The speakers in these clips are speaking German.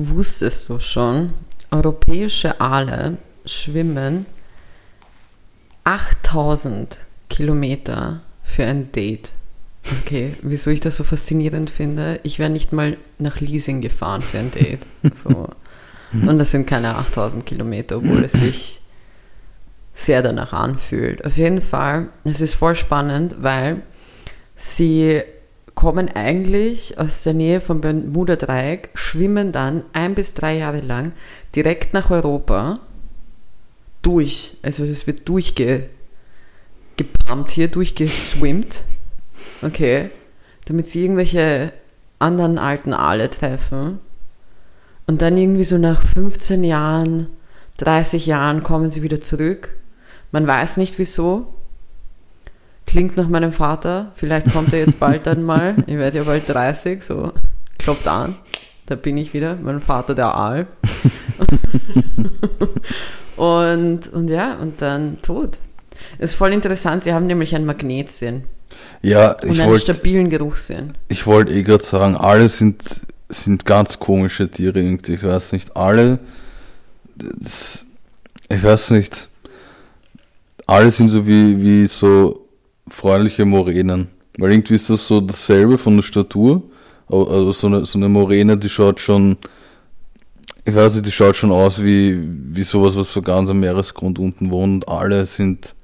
Wusstest du schon, europäische Aale schwimmen 8000 Kilometer für ein Date. Okay, wieso ich das so faszinierend finde? Ich wäre nicht mal nach Leasing gefahren für ein Date. So. Und das sind keine 8000 Kilometer, obwohl es sich sehr danach anfühlt. Auf jeden Fall, es ist voll spannend, weil sie kommen eigentlich aus der Nähe vom Bermuda-Dreieck, schwimmen dann ein bis drei Jahre lang direkt nach Europa durch. Also das wird durchgepumpt hier, durchgeswimmt. Okay. Damit sie irgendwelche anderen alten Aale treffen. Und dann irgendwie so nach 15 Jahren, 30 Jahren kommen sie wieder zurück. Man weiß nicht wieso. Klingt nach meinem Vater. Vielleicht kommt er jetzt bald dann mal. Ich werde ja bald 30, so klopft an. Da bin ich wieder, mein Vater der Aal. und, und ja, und dann tot. Ist voll interessant, sie haben nämlich einen Magnetsinn. Ja, ich und einen wollt, stabilen Geruchssinn. Ich wollte eh gerade sagen, alle sind, sind ganz komische Tiere irgendwie. Ich weiß nicht, alle, das, ich weiß nicht, alle sind so wie, wie so freundliche Moränen. Weil irgendwie ist das so dasselbe von der Statur. Also so eine, so eine Moräne, die schaut schon, ich weiß nicht, die schaut schon aus wie, wie sowas, was so ganz am Meeresgrund unten wohnt. Und alle sind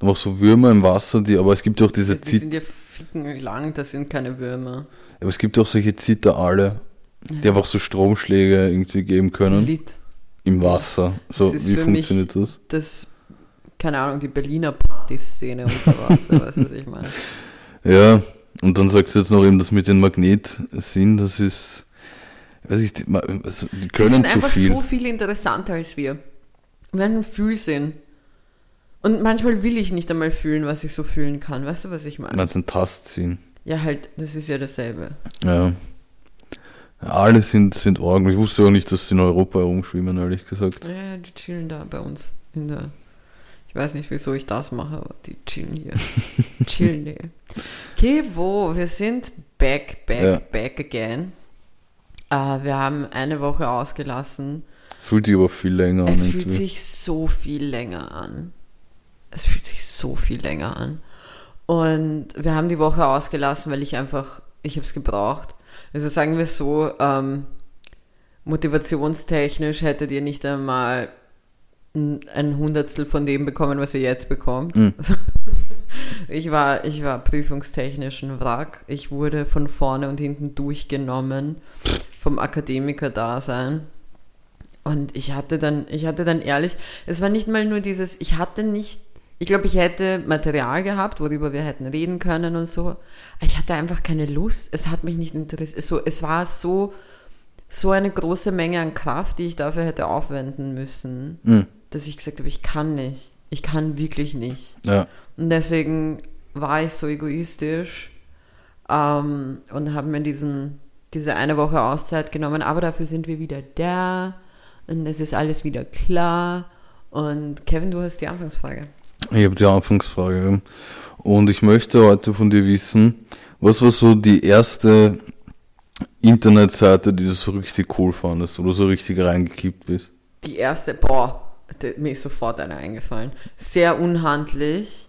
einfach so Würmer im Wasser, die, aber es gibt ja auch diese ja, Die sind ja ficken lang, das sind keine Würmer. Aber es gibt auch solche Zitterale, die ja. einfach so Stromschläge irgendwie geben können. Lit. Im Wasser. So, wie funktioniert das? Das, keine Ahnung, die Berliner Partyszene unter Wasser, weißt du, was ich meine? Ja, und dann sagst du jetzt noch eben das mit den Magnetsinn, das ist, weiß ich, die, also die können sind zu einfach viel. so viel interessanter als wir. Wir haben einen Fühlsinn. Und manchmal will ich nicht einmal fühlen, was ich so fühlen kann. Weißt du, was ich meine? Meinst du ein Tastsinn? Ja, halt, das ist ja dasselbe. Ja. Alle sind, sind Orgen. Ich wusste auch nicht, dass sie in Europa herumschwimmen, ehrlich gesagt. Ja, die chillen da bei uns in der ich weiß nicht, wieso ich das mache, aber die chillen hier. chillen hier. Okay, wo? Wir sind back, back, ja. back again. Uh, wir haben eine Woche ausgelassen. Fühlt sich aber viel länger an. Es fühlt sich so viel länger an. Es fühlt sich so viel länger an. Und wir haben die Woche ausgelassen, weil ich einfach, ich habe es gebraucht. Also sagen wir so, ähm, motivationstechnisch hättet ihr nicht einmal ein Hundertstel von dem bekommen, was ihr jetzt bekommt. Mhm. Ich war, ich war prüfungstechnisch ein Wrack. Ich wurde von vorne und hinten durchgenommen vom Akademiker-Dasein. Und ich hatte dann, ich hatte dann ehrlich, es war nicht mal nur dieses, ich hatte nicht, ich glaube, ich hätte Material gehabt, worüber wir hätten reden können und so. Ich hatte einfach keine Lust. Es hat mich nicht interessiert. So, es war so, so eine große Menge an Kraft, die ich dafür hätte aufwenden müssen. Mhm dass ich gesagt habe, ich kann nicht. Ich kann wirklich nicht. Ja. Und deswegen war ich so egoistisch ähm, und habe mir diesen, diese eine Woche Auszeit genommen. Aber dafür sind wir wieder da und es ist alles wieder klar. Und Kevin, du hast die Anfangsfrage. Ich habe die Anfangsfrage. Und ich möchte heute von dir wissen, was war so die erste Internetseite, die du so richtig cool fandest oder so richtig reingekippt bist? Die erste, boah, mir ist sofort eine eingefallen. Sehr unhandlich,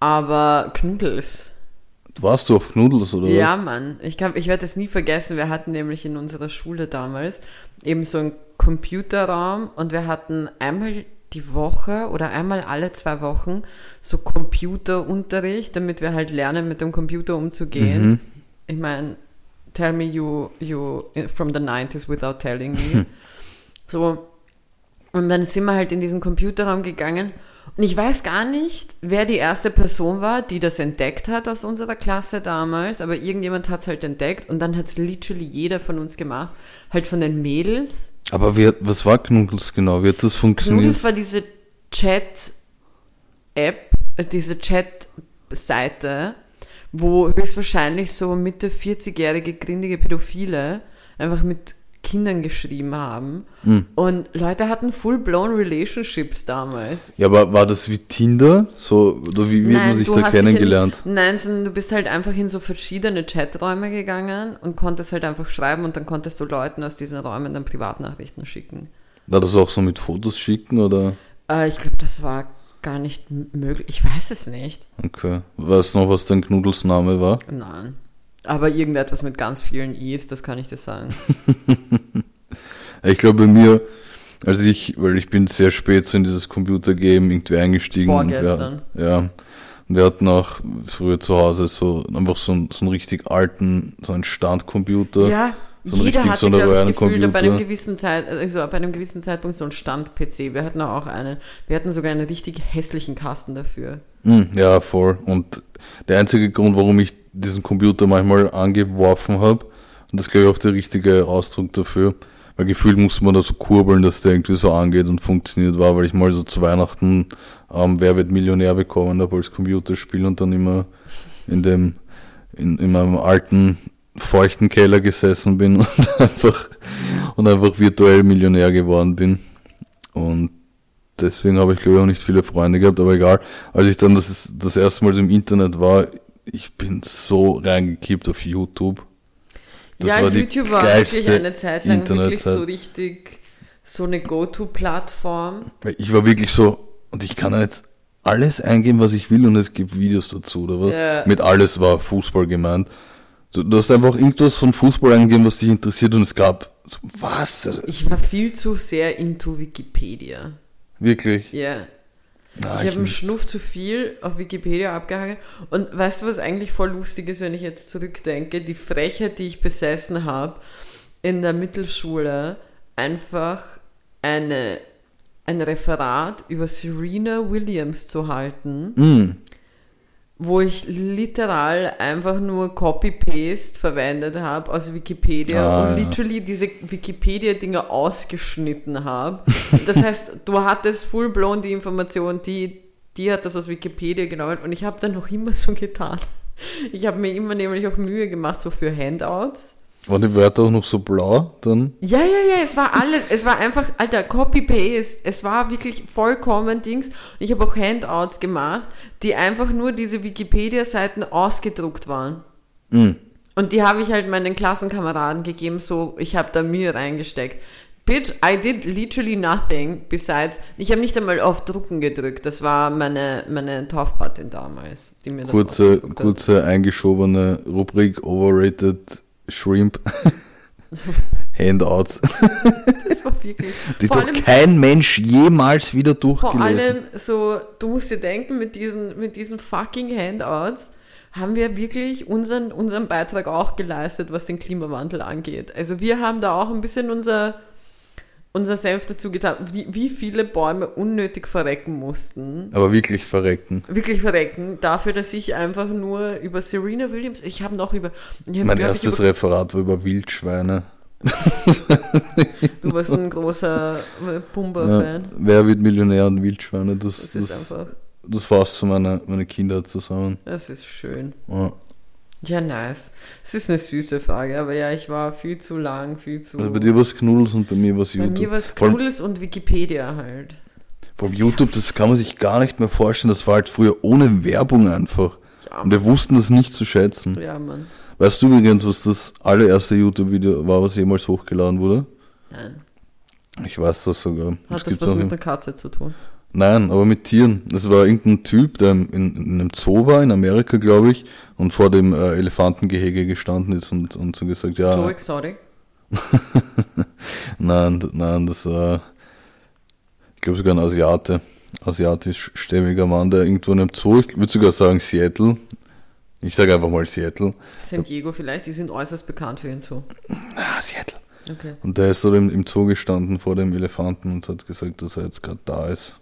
aber Knuddels. Warst du auf Knuddels oder Ja, Mann. Ich, ich werde das nie vergessen. Wir hatten nämlich in unserer Schule damals eben so einen Computerraum und wir hatten einmal die Woche oder einmal alle zwei Wochen so Computerunterricht, damit wir halt lernen, mit dem Computer umzugehen. Mhm. Ich meine, tell me you, you from the 90s without telling me. so, und dann sind wir halt in diesen Computerraum gegangen. Und ich weiß gar nicht, wer die erste Person war, die das entdeckt hat aus unserer Klasse damals, aber irgendjemand hat es halt entdeckt und dann hat es literally jeder von uns gemacht. Halt von den Mädels. Aber wie, was war Knuddels genau? Wie hat das funktioniert? Knuddels war diese Chat-App, äh, diese Chat-Seite, wo höchstwahrscheinlich so Mitte 40-jährige grindige Pädophile einfach mit Kindern geschrieben haben. Hm. Und Leute hatten full-blown Relationships damals. Ja, aber war das wie Tinder? So, oder wie, wie hat man sich da kennengelernt? Nicht, nein, sondern du bist halt einfach in so verschiedene Chaträume gegangen und konntest halt einfach schreiben und dann konntest du Leuten aus diesen Räumen dann Privatnachrichten schicken. War das auch so mit Fotos schicken oder? Äh, ich glaube, das war gar nicht möglich. Ich weiß es nicht. Okay. Weißt du noch, was dein Knuddelsname war? Nein. Aber irgendetwas mit ganz vielen I's, das kann ich dir sagen. Ich glaube bei mir, als ich, weil ich bin sehr spät so in dieses Computergame irgendwie eingestiegen. Vorgestern. Und wir, ja. Und wir hatten auch früher zu Hause so einfach so, einen- so einen richtig alten, so einen Standcomputer. Ja, So ein jeder richtig hatte, so glaube ich, Röhrencomputer. bei einem gewissen Zeit, also bei einem gewissen Zeitpunkt so einen Stand-PC. Wir hatten auch einen. Wir hatten sogar einen richtig hässlichen Kasten dafür. Hm, ja, voll. Und der einzige Grund, warum ich diesen Computer manchmal angeworfen habe, und das ist glaube ich auch der richtige Ausdruck dafür, weil gefühlt musste man da so kurbeln, dass der irgendwie so angeht und funktioniert war, weil ich mal so zu Weihnachten ähm, Wer wird Millionär bekommen habe als Computerspiel und dann immer in dem, in, in meinem alten, feuchten Keller gesessen bin und einfach, und einfach virtuell Millionär geworden bin. Und deswegen habe ich glaube ich auch nicht viele Freunde gehabt, aber egal. Als ich dann das, das erste Mal so im Internet war, ich bin so reingekippt auf YouTube. Das ja, war YouTube war wirklich eine Zeit lang wirklich so richtig so eine Go-To-Plattform. Ich war wirklich so, und ich kann jetzt alles eingeben, was ich will, und es gibt Videos dazu, oder was? Ja. Mit alles war Fußball gemeint. So, du hast einfach irgendwas von Fußball eingegeben, was dich interessiert, und es gab, so, was? Ich war viel zu sehr into Wikipedia. Wirklich? Ja. Na, ich habe einen. Schnuff zu viel auf Wikipedia abgehangen. Und weißt du, was eigentlich voll lustig ist, wenn ich jetzt zurückdenke? Die Frechheit, die ich besessen habe, in der Mittelschule einfach eine, ein Referat über Serena Williams zu halten, Mm, wo ich literal einfach nur Copy-Paste verwendet habe aus Wikipedia Ah, und ja. literally diese Wikipedia-Dinger ausgeschnitten habe. Das heißt, du hattest full-blown die Information, die, die hat das aus Wikipedia genommen und ich habe dann noch immer so getan. Ich habe mir immer nämlich auch Mühe gemacht, so für Handouts. Waren die Wörter auch noch so blau dann? Ja, ja, ja, es war alles. Es war einfach, alter, Copy-Paste. Es war wirklich vollkommen Dings. Ich habe auch Handouts gemacht, die einfach nur diese Wikipedia-Seiten ausgedruckt waren. Mm. Und die habe ich halt meinen Klassenkameraden gegeben, so, ich habe da Mühe reingesteckt. Bitch, I did literally nothing besides, ich habe nicht einmal auf Drucken gedrückt. Das war meine, meine Taufpatin damals, die mir das Kurze, hat. kurze eingeschobene Rubrik Overrated Shrimp Handouts, Das war wirklich. die vor doch allem, kein Mensch jemals wieder vor durchgelesen allem so, du musst dir denken, mit diesen, mit diesen fucking Handouts haben wir wirklich unseren, unseren Beitrag auch geleistet, was den Klimawandel angeht. Also wir haben da auch ein bisschen unser, unser Senf dazu getan, wie, wie viele Bäume unnötig verrecken mussten. Aber wirklich verrecken. Wirklich verrecken, dafür, dass ich einfach nur über Serena Williams, ich habe noch über, hab, Mein erstes über, Referat war über Wildschweine. du warst ein großer äh, Ja, Pumba-Fan. wer wird Millionär und Wildschweine? Das, Das das, ist einfach, das fasst so meine, meine Kinder zusammen. das ist schön. Ja. Ja, nice. Es ist eine süße Frage, aber ja, ich war viel zu lang, viel zu. Also bei dir war es Knuddels und bei mir war es Bei YouTube. mir war es Knuddels und Wikipedia halt. Vor allem YouTube, das kann man sich gar nicht mehr vorstellen. Das war halt früher ohne Werbung einfach. Ja, Und wir wussten das nicht zu schätzen. ja Mann. Weißt du übrigens, was das allererste YouTube-Video war, was jemals hochgeladen wurde? Nein. Ich weiß das sogar. Hat das gibt's was mit einer Katze zu tun? Nein, aber mit Tieren. Das war irgendein Typ, der in, in einem Zoo war, in Amerika, glaube ich, und vor dem äh, Elefantengehege gestanden ist und, und so gesagt, ja, Joe Exotic? nein, nein, das war, ich glaube sogar ein Asiate, asiatisch-stämmiger Mann, der irgendwo in einem Zoo, ich würde sogar sagen Seattle, ich sage einfach mal Seattle. San Diego vielleicht, die sind äußerst bekannt für ihn so. Ah, Seattle. Okay. Und der ist dort im, im Zoo gestanden vor dem Elefanten und hat gesagt, dass er jetzt gerade da ist.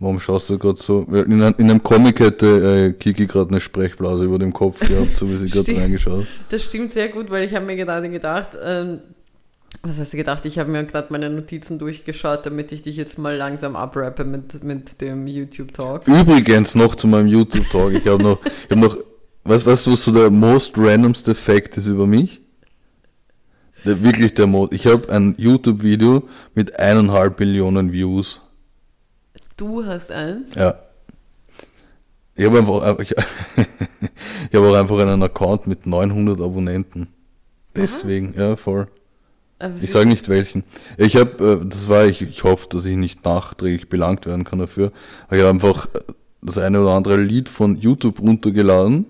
Warum schaust du gerade so? In, einem- in einem Comic hätte äh, Kiki gerade eine Sprechblase über dem Kopf gehabt, so wie sie gerade reingeschaut hat. Das stimmt sehr gut, weil ich habe mir gerade gedacht, ähm, was hast du gedacht? Ich habe mir gerade meine Notizen durchgeschaut, damit ich dich jetzt mal langsam abrappe mit, mit dem YouTube-Talk. Übrigens noch zu meinem YouTube-Talk. Ich habe noch, ich habe noch, weißt, weißt du, was so der most randomste Fact ist über mich? Der, wirklich der Mod. Ich habe ein YouTube-Video mit eineinhalb Millionen Views. Du hast eins? Ja. Ich habe einfach, ich, ich habe auch einfach einen Account mit 900 Abonnenten. Deswegen, ja, voll. Aber Ich sage nicht welchen. Ich habe, äh, das war ich, ich hoffe, dass ich nicht nachträglich belangt werden kann dafür. Ich habe einfach äh, das eine oder andere Lied von YouTube runtergeladen,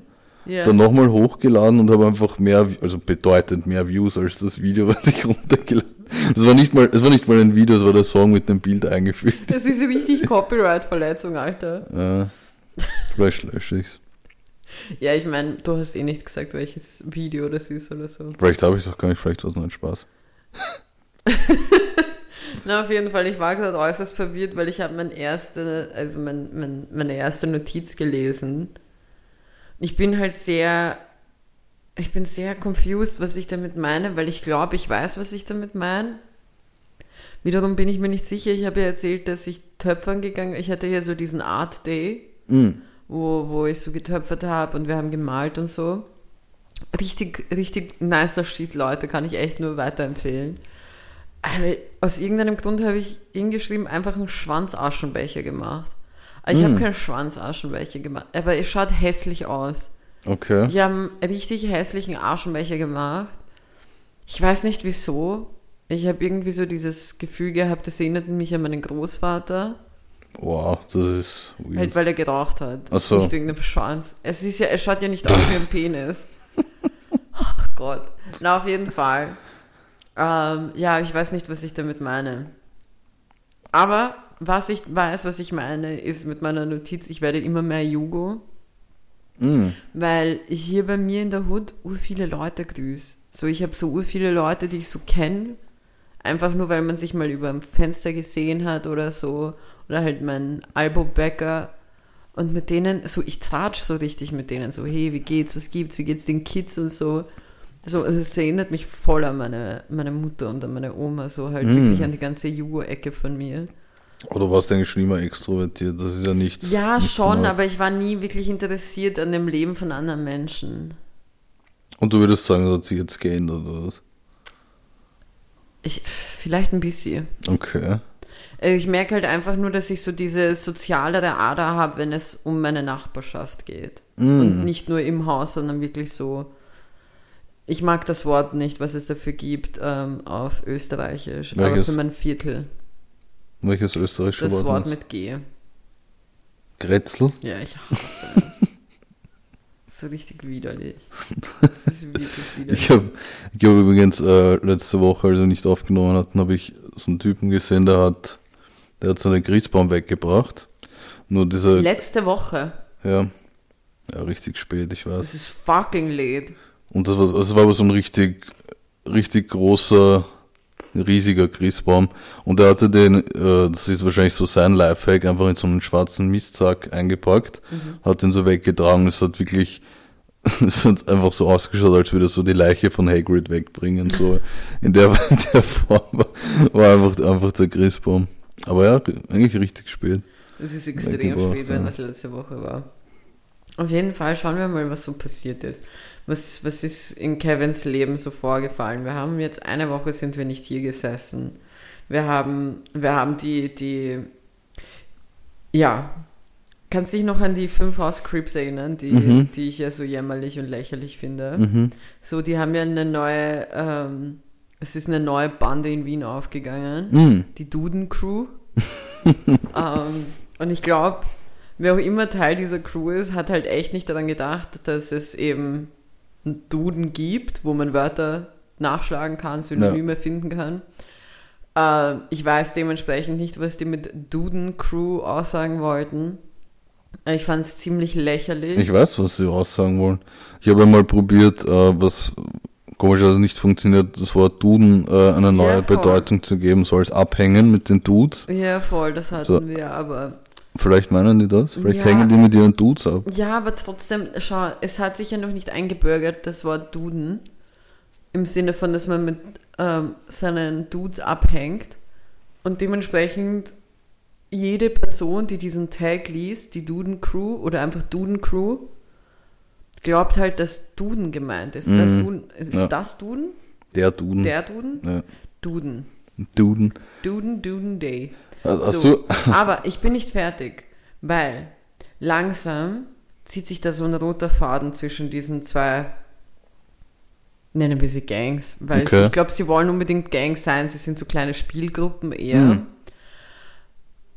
ja. dann nochmal hochgeladen und habe einfach mehr, also bedeutend mehr Views als das Video, was ich runtergeladen habe. Das war nicht mal, war nicht mal ein Video, es war der Song mit dem Bild eingefügt. Das ist richtig Copyright-Verletzung, Alter. Äh, vielleicht lösche ich's. Ja, ich meine, du hast eh nicht gesagt, welches Video das ist oder so. Vielleicht habe ich es auch gar nicht, vielleicht war es nur ein Spaß. Na, auf jeden Fall, ich war gerade äußerst verwirrt, weil ich habe mein erste, also mein, mein, meine erste Notiz gelesen. Ich bin halt sehr, ich bin sehr confused, was ich damit meine, weil ich glaube, ich weiß, was ich damit meine. Wiederum bin ich mir nicht sicher. Ich habe ja erzählt, dass ich töpfern gegangen, ich hatte ja so diesen Art Day, Mm. wo, wo ich so getöpfert habe und wir haben gemalt und so. Richtig, richtig nicer Shit, Leute, kann ich echt nur weiterempfehlen. Aber aus irgendeinem Grund habe ich hingeschrieben, einfach einen Schwanzaschenbecher gemacht. Ich habe Mm. keinen Schwanzaschenbecher gemacht, aber es schaut hässlich aus. Okay. Ich habe einen richtig hässlichen Aschenbecher gemacht. Ich weiß nicht wieso. Ich habe irgendwie so dieses Gefühl gehabt, das erinnert mich an meinen Großvater. Wow, das ist weird. Halt, weil er geraucht hat. Ach so. Nicht wegen dem Schwanz. Es ist ja, es schaut ja nicht aus wie ein Penis. oh Gott. Na, auf jeden Fall. Ähm, ja, ich weiß nicht, was ich damit meine. Aber was ich weiß, was ich meine, ist mit meiner Notiz, ich werde immer mehr Jugo, Mm. weil ich hier bei mir in der Hut ur viele Leute grüße. So, ich habe so ur viele Leute, die ich so kenne, einfach nur, weil man sich mal über dem Fenster gesehen hat oder so, oder halt mein Albo-Bäcker und mit denen, so, ich tratsch so richtig mit denen, so, hey, wie geht's, was gibt's, wie geht's den Kids und so. So, also es erinnert mich voll an meine, meine Mutter und an meine Oma, so halt Mm. wirklich an die ganze Jugo-Ecke von mir. Oder warst du eigentlich schon immer extrovertiert? Das ist ja nichts. Ja, nichts schon, Neues. aber ich war nie wirklich interessiert an dem Leben von anderen Menschen. Und du würdest sagen, das hat sich jetzt geändert, oder was? Ich, vielleicht ein bisschen. Okay. Äh, Ich merke halt einfach nur, dass ich so diese sozialere Ader habe, wenn es um meine Nachbarschaft geht. Mm. Und nicht nur im Haus, sondern wirklich so. Ich mag das Wort nicht, was es dafür gibt ähm, auf Österreichisch, aber Welches? für mein Viertel. Welches österreichische Das Wort? Wort meinst mit G. Grätzl? Ja, ich hasse es. so richtig widerlich. Das ist wirklich widerlich. Ich habe ich hab übrigens äh, letzte Woche, als wir nicht aufgenommen hatten, habe ich so einen Typen gesehen, der hat, der hat seinen Christbaum weggebracht. Nur dieser, Letzte Woche. ja, ja, richtig spät, ich weiß. Das ist fucking late. Und das war, das war aber so ein richtig, richtig großer, riesiger Christbaum. Und er hatte den, äh, das ist wahrscheinlich so sein Lifehack, einfach in so einen schwarzen Mistsack eingepackt, hat den so weggetragen. Es hat wirklich, es hat einfach so ausgeschaut, als würde er so die Leiche von Hagrid wegbringen. So in der, in der Form war, war einfach, einfach der Christbaum. Aber ja, eigentlich richtig spät. Das ist extrem spät, wenn das letzte Woche war. Auf jeden Fall schauen wir mal, was so passiert ist. Was, was ist in Kevins Leben so vorgefallen? Wir haben jetzt eine Woche sind wir nicht hier gesessen. Wir haben, wir haben die, die, ja, kannst dich noch an die fünf House Creeps erinnern, die, Mhm. die ich ja so jämmerlich und lächerlich finde. Mhm. So, die haben ja eine neue, ähm, es ist eine neue Bande in Wien aufgegangen Mhm. die Duden Crew. ähm, und ich glaube, wer auch immer Teil dieser Crew ist, hat halt echt nicht daran gedacht, dass es eben einen Duden gibt, wo man Wörter nachschlagen kann, Synonyme finden kann. Äh, ich weiß dementsprechend nicht, was die mit Duden Crew aussagen wollten. Ich fand es ziemlich lächerlich. Ich weiß, was sie aussagen wollen. Ich habe einmal probiert, äh, was komischerweise nicht funktioniert, das Wort Duden äh, eine neue Ja. Bedeutung zu geben, soll es abhängen mit den Dudes. ja, voll, das hatten So. wir, aber Vielleicht meinen die das? Vielleicht Ja. hängen die mit ihren Dudes ab. Ja, aber trotzdem, schau, es hat sich ja noch nicht eingebürgert, das Wort Duden. Im Sinne von, dass man mit ähm, seinen Dudes abhängt. Und dementsprechend jede Person, die diesen Tag liest, die Duden Crew oder einfach Duden Crew, glaubt halt, dass Duden gemeint ist. Das Mhm. Duden, ist Ja. das Duden? Der Duden. Der Duden? Ja. Duden. Duden. Duden, Duden Day. So, aber ich bin nicht fertig, weil langsam zieht sich da so ein roter Faden zwischen diesen zwei, nennen wir sie Gangs, weil Okay. sie, ich glaube, sie wollen unbedingt Gangs sein, sie sind so kleine Spielgruppen eher. Hm.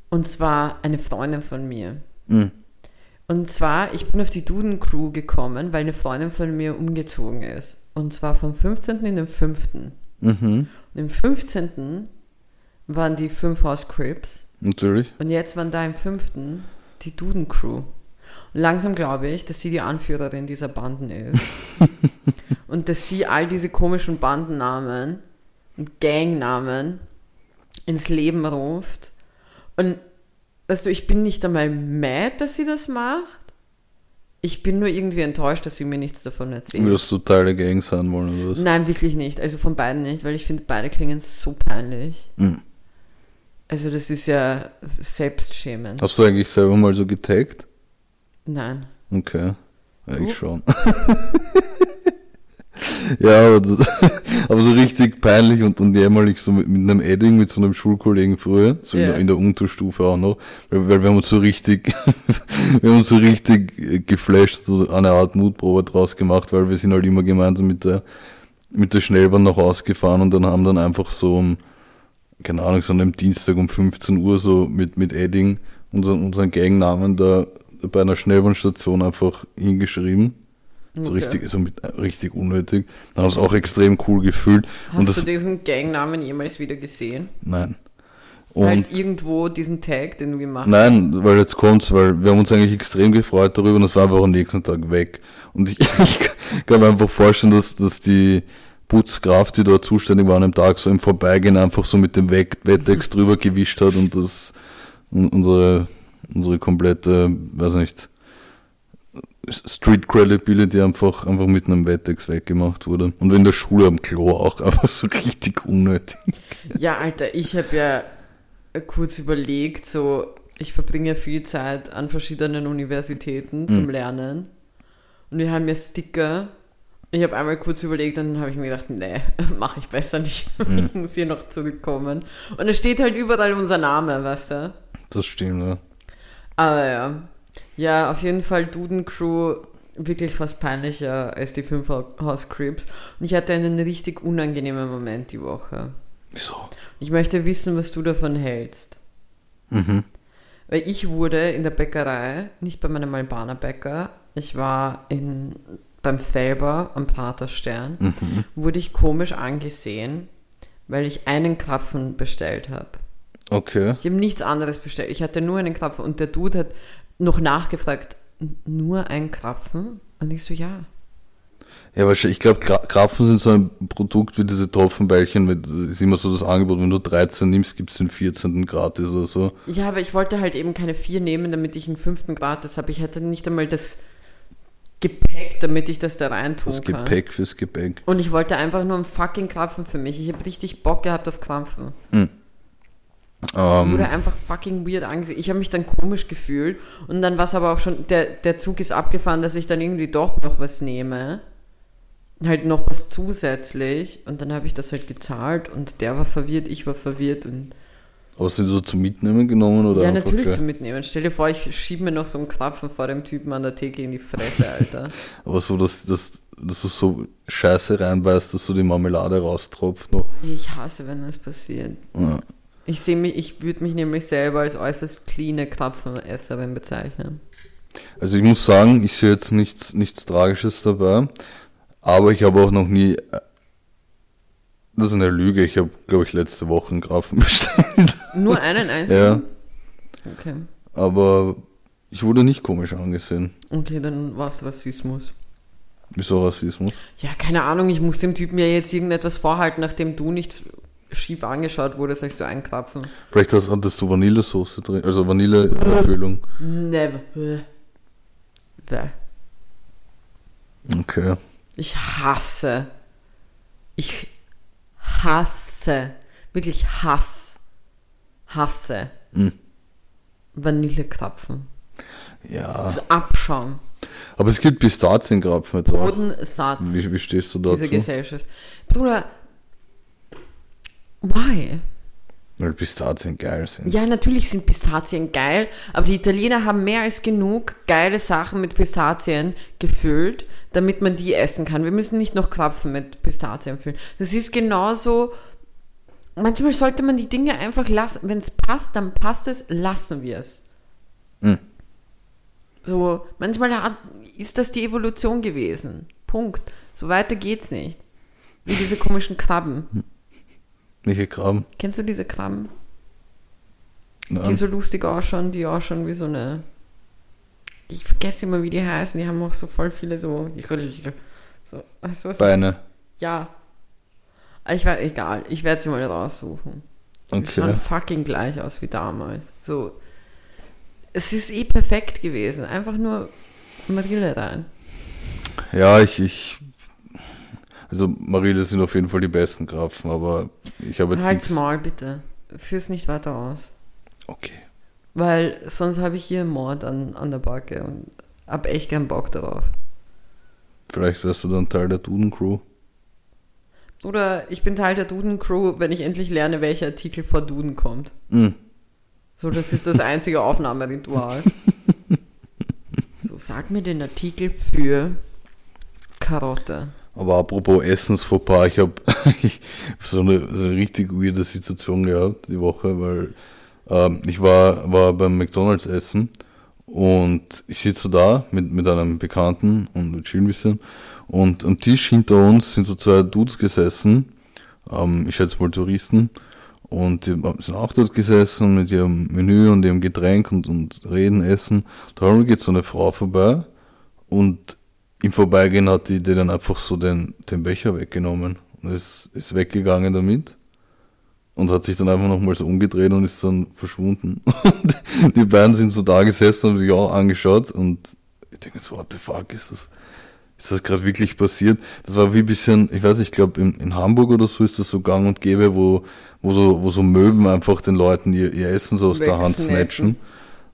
Und zwar eine Freundin von mir. Hm. Und zwar, ich bin auf die Duden-Crew gekommen, weil eine Freundin von mir umgezogen ist. Und zwar vom 15. in den 5. Mhm. Und im 15. waren die fünf House Crips. Natürlich. Und jetzt waren da im 5. die Duden-Crew. Und langsam glaube ich, dass sie die Anführerin dieser Banden ist. und dass sie all diese komischen Bandennamen und Gangnamen ins Leben ruft. Und weißt du, ich bin nicht einmal mad, dass sie das macht. Ich bin nur irgendwie enttäuscht, dass sie mir nichts davon erzählt. Würdest du Teil der Gang sein wollen oder was? Nein, wirklich nicht. Also von beiden nicht, weil ich finde, beide klingen so peinlich. Hm. Also das ist ja selbstschämend. Hast du eigentlich selber mal so getaggt? Nein. Okay. Ja, ich schon. ja, aber, das, aber so richtig peinlich und, und jämmerlich so mit, mit einem Edding, mit so einem Schulkollegen früher, so in, Ja. der, in der Unterstufe auch noch, weil, weil wir haben uns so richtig, wir haben uns so richtig äh, geflasht, so eine Art Mutprobe draus gemacht, weil wir sind halt immer gemeinsam mit der, mit der Schnellbahn noch ausgefahren und dann haben dann einfach so um, keine Ahnung, so an einem Dienstag um 15 Uhr so mit, mit Edding unseren, unseren Gangnamen da bei einer Schnellbahnstation einfach hingeschrieben. So Okay. richtig, so mit, richtig unnötig. Dann haben es auch extrem cool gefühlt. Hast und du das, diesen Gangnamen jemals wieder gesehen? nein. Und, halt irgendwo diesen Tag, den du gemacht hast? Nein, weil jetzt kommt's, weil wir haben uns eigentlich extrem gefreut darüber und es war einfach am nächsten Tag weg. Und ich, ich kann mir einfach vorstellen, dass, dass die Putzkraft, die dort zuständig war an dem Tag, so im Vorbeigehen einfach so mit dem Wettex drüber gewischt hat und das un- unsere, unsere komplette, weiß nicht, Street Credibility einfach, einfach mit einem Wettex weggemacht wurde. Und in der Schule am Klo auch einfach so richtig unnötig. Ja, Alter, ich habe ja kurz überlegt, so, ich verbringe ja viel Zeit an verschiedenen Universitäten zum Mhm. Lernen. Und wir haben ja Sticker. Ich habe einmal kurz überlegt, dann habe ich mir gedacht, nee, mache ich besser nicht. Ich muss hier noch zurückkommen. Und es steht halt überall unser Name, weißt du? Das stimmt, ja. Aber ja. Ja, auf jeden Fall Duden Crew wirklich fast peinlicher als die fünf House Crips. Und ich hatte einen richtig unangenehmen Moment die Woche. Wieso? Ich möchte wissen, was du davon hältst. Mhm. Weil ich wurde in der Bäckerei, nicht bei meinem Albaner Bäcker, ich war in, beim Felber am Praterstern, Mhm. wurde ich komisch angesehen, weil ich einen Krapfen bestellt habe. Okay. Ich habe nichts anderes bestellt. Ich hatte nur einen Krapfen und der Dude hat noch nachgefragt, "N- nur ein Krapfen? Und ich so, ja. Ja, wahrscheinlich, ich glaube, Krapfen sind so ein Produkt wie diese Tropfenbällchen, mit, ist immer so das Angebot, wenn du 13 nimmst, gibt's den 14. gratis oder so. Ja, aber ich wollte halt eben keine vier nehmen, damit ich einen fünften gratis habe. Ich hatte nicht einmal das Gepäck, damit ich das da rein tun Das kann. Gepäck fürs Gepäck. Und ich wollte einfach nur einen fucking Krapfen für mich. Ich habe richtig Bock gehabt auf Krapfen. Ich Ähm, wurde einfach fucking weird angesehen. Ich habe mich dann komisch gefühlt. Und dann war es aber auch schon, der, der Zug ist abgefahren, dass ich dann irgendwie doch noch was nehme. Halt noch was zusätzlich. Und dann habe ich das halt gezahlt und der war verwirrt, ich war verwirrt. Und aber sind so zum Mitnehmen genommen oder ja, natürlich gleich? zum Mitnehmen. Stell dir vor, ich schiebe mir noch so einen Krapfen vor dem Typen an der Theke in die Fresse, Alter. Aber so, dass, dass, dass du so Scheiße reinbeißt, dass so die Marmelade raustropft noch. ich hasse, wenn das passiert. Ja. Ich sehe mich, ich würde mich nämlich selber als äußerst cleane Krapfenesserin bezeichnen. Also ich muss sagen, ich sehe jetzt nichts, nichts Tragisches dabei, aber ich habe auch noch nie, das ist eine Lüge, ich habe, glaube ich, letzte Woche einen Krapfen bestellt. Nur einen Ja, einzigen? Okay. aber ich wurde nicht komisch angesehen. Okay, dann war es Rassismus. Wieso Rassismus? Ja, keine Ahnung, ich muss dem Typen ja jetzt irgendetwas vorhalten, nachdem du nicht schief angeschaut wurdest, sagst du einkrapfen. Vielleicht hast, hattest du Vanillesoße drin, also Vanilleerfüllung. Never. Okay. Ich hasse. Ich hasse. Wirklich hass. Hasse. Hm. Vanillekrapfen. Ja. Das ist Abschaum. Aber es gibt Pistazienkrapfen jetzt auch. Bodensatz. Wie, wie stehst du Diese dazu? Gesellschaft. Bruder, Why? Weil Pistazien geil sind. Ja, natürlich sind Pistazien geil, aber die Italiener haben mehr als genug geile Sachen mit Pistazien gefüllt, damit man die essen kann. Wir müssen nicht noch Krapfen mit Pistazien füllen. Das ist genauso. Manchmal sollte man die Dinge einfach lassen. Wenn es passt, dann passt es, lassen wir es. Hm. So, manchmal hat, ist das die Evolution gewesen. Punkt. So weiter geht's nicht. Wie diese komischen Krabben. Welche Krabben? Kennst du diese Krabben? Die Nein. so lustig ausschauen, die ausschauen wie so eine. Ich vergesse immer, wie die heißen. Die haben auch so voll viele so. so weißt du was? Beine. Ja. Aber Ich weiß, egal. Ich werde sie mal raussuchen. Die Okay. schauen fucking gleich aus wie damals. So. Es ist eh perfekt gewesen. Einfach nur Marille rein. Ja, ich, ich. Also Marille sind auf jeden Fall die besten Krapfen, aber ich habe jetzt Halt's mal, bitte. Führ's nicht weiter aus. Okay. Weil sonst habe ich hier einen Mord an, an der Backe und hab echt keinen Bock darauf. Vielleicht wärst du dann Teil der Duden-Crew. Oder ich bin Teil der Duden-Crew, wenn ich endlich lerne, welcher Artikel vor Duden kommt. Hm. So, das ist das einzige Aufnahmeritual. so, sag mir den Artikel für Karotte. Aber apropos Essensfauxpas, ich habe so, so eine richtig weirde Situation gehabt die Woche, weil ähm, ich war, war beim McDonalds essen und ich sitze da mit, mit einem Bekannten und wir chillen ein bisschen und am Tisch hinter uns sind so zwei Dudes gesessen, ähm, ich schätze mal Touristen und die sind auch dort gesessen mit ihrem Menü und ihrem Getränk und, und reden, essen. Da geht so eine Frau vorbei und im Vorbeigehen hat die, die dann einfach so den, den Becher weggenommen und ist, ist weggegangen damit und hat sich dann einfach nochmal so umgedreht und ist dann verschwunden. Und die beiden sind so da gesessen und haben sich auch angeschaut und ich denke so, what the fuck, ist das, ist das gerade wirklich passiert? Das war wie ein bisschen, ich weiß nicht, ich glaube in, in Hamburg oder so ist das so gang und gäbe, wo, wo so, wo so Möwen einfach den Leuten ihr, ihr Essen so aus der Hand Wegsnacken. snatchen.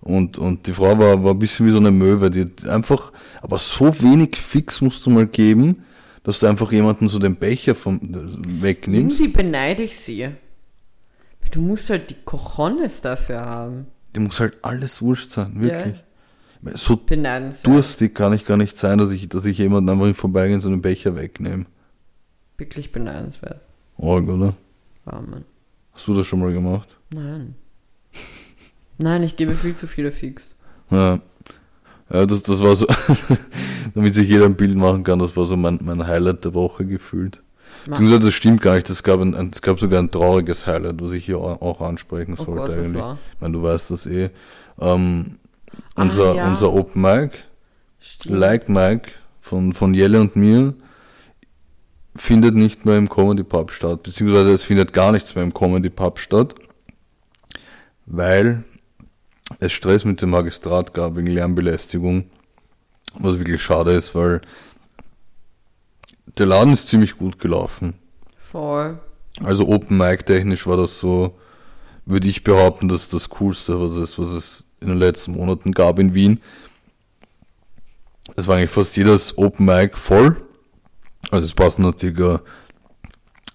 Und, und die Frau war, war ein bisschen wie so eine Möwe, die hat einfach, aber so wenig Fix musst du mal geben, dass du einfach jemanden so den Becher vom, wegnimmst. Irgendwie beneide ich sie. Du musst halt die Cojones dafür haben. Dem muss halt alles wurscht sein, wirklich. So Beneidenswert. durstig kann ich gar nicht sein, dass ich, dass ich jemanden einfach im Vorbeigehen so einen Becher wegnehme. Wirklich beneidenswert. Org, oder? Man. Hast du das schon mal gemacht? Nein. Nein, ich gebe viel zu viele Fix. Ja. Ja, das, das war so, damit sich jeder ein Bild machen kann, das war so mein, mein Highlight der Woche gefühlt. Beziehungsweise das stimmt gar nicht, es gab, ein, ein, es gab sogar ein trauriges Highlight, was ich hier au- auch ansprechen Oh sollte Gott, was eigentlich. war? Ich meine, du weißt das eh. Ähm, Ah, unser, ja. unser Open Mic, Stimmt. Like Mike von, von Jelle und mir, findet nicht mehr im Comedy Pub statt, beziehungsweise es findet gar nichts mehr im Comedy Pub statt, weil es Stress mit dem Magistrat gab wegen Lärmbelästigung, was wirklich schade ist, weil der Laden ist ziemlich gut gelaufen. Voll. Also Open Mic technisch war das so, würde ich behaupten, dass das Coolste, was es, was es in den letzten Monaten gab in Wien. Es war eigentlich fast jedes Open Mic voll. Also es passen da circa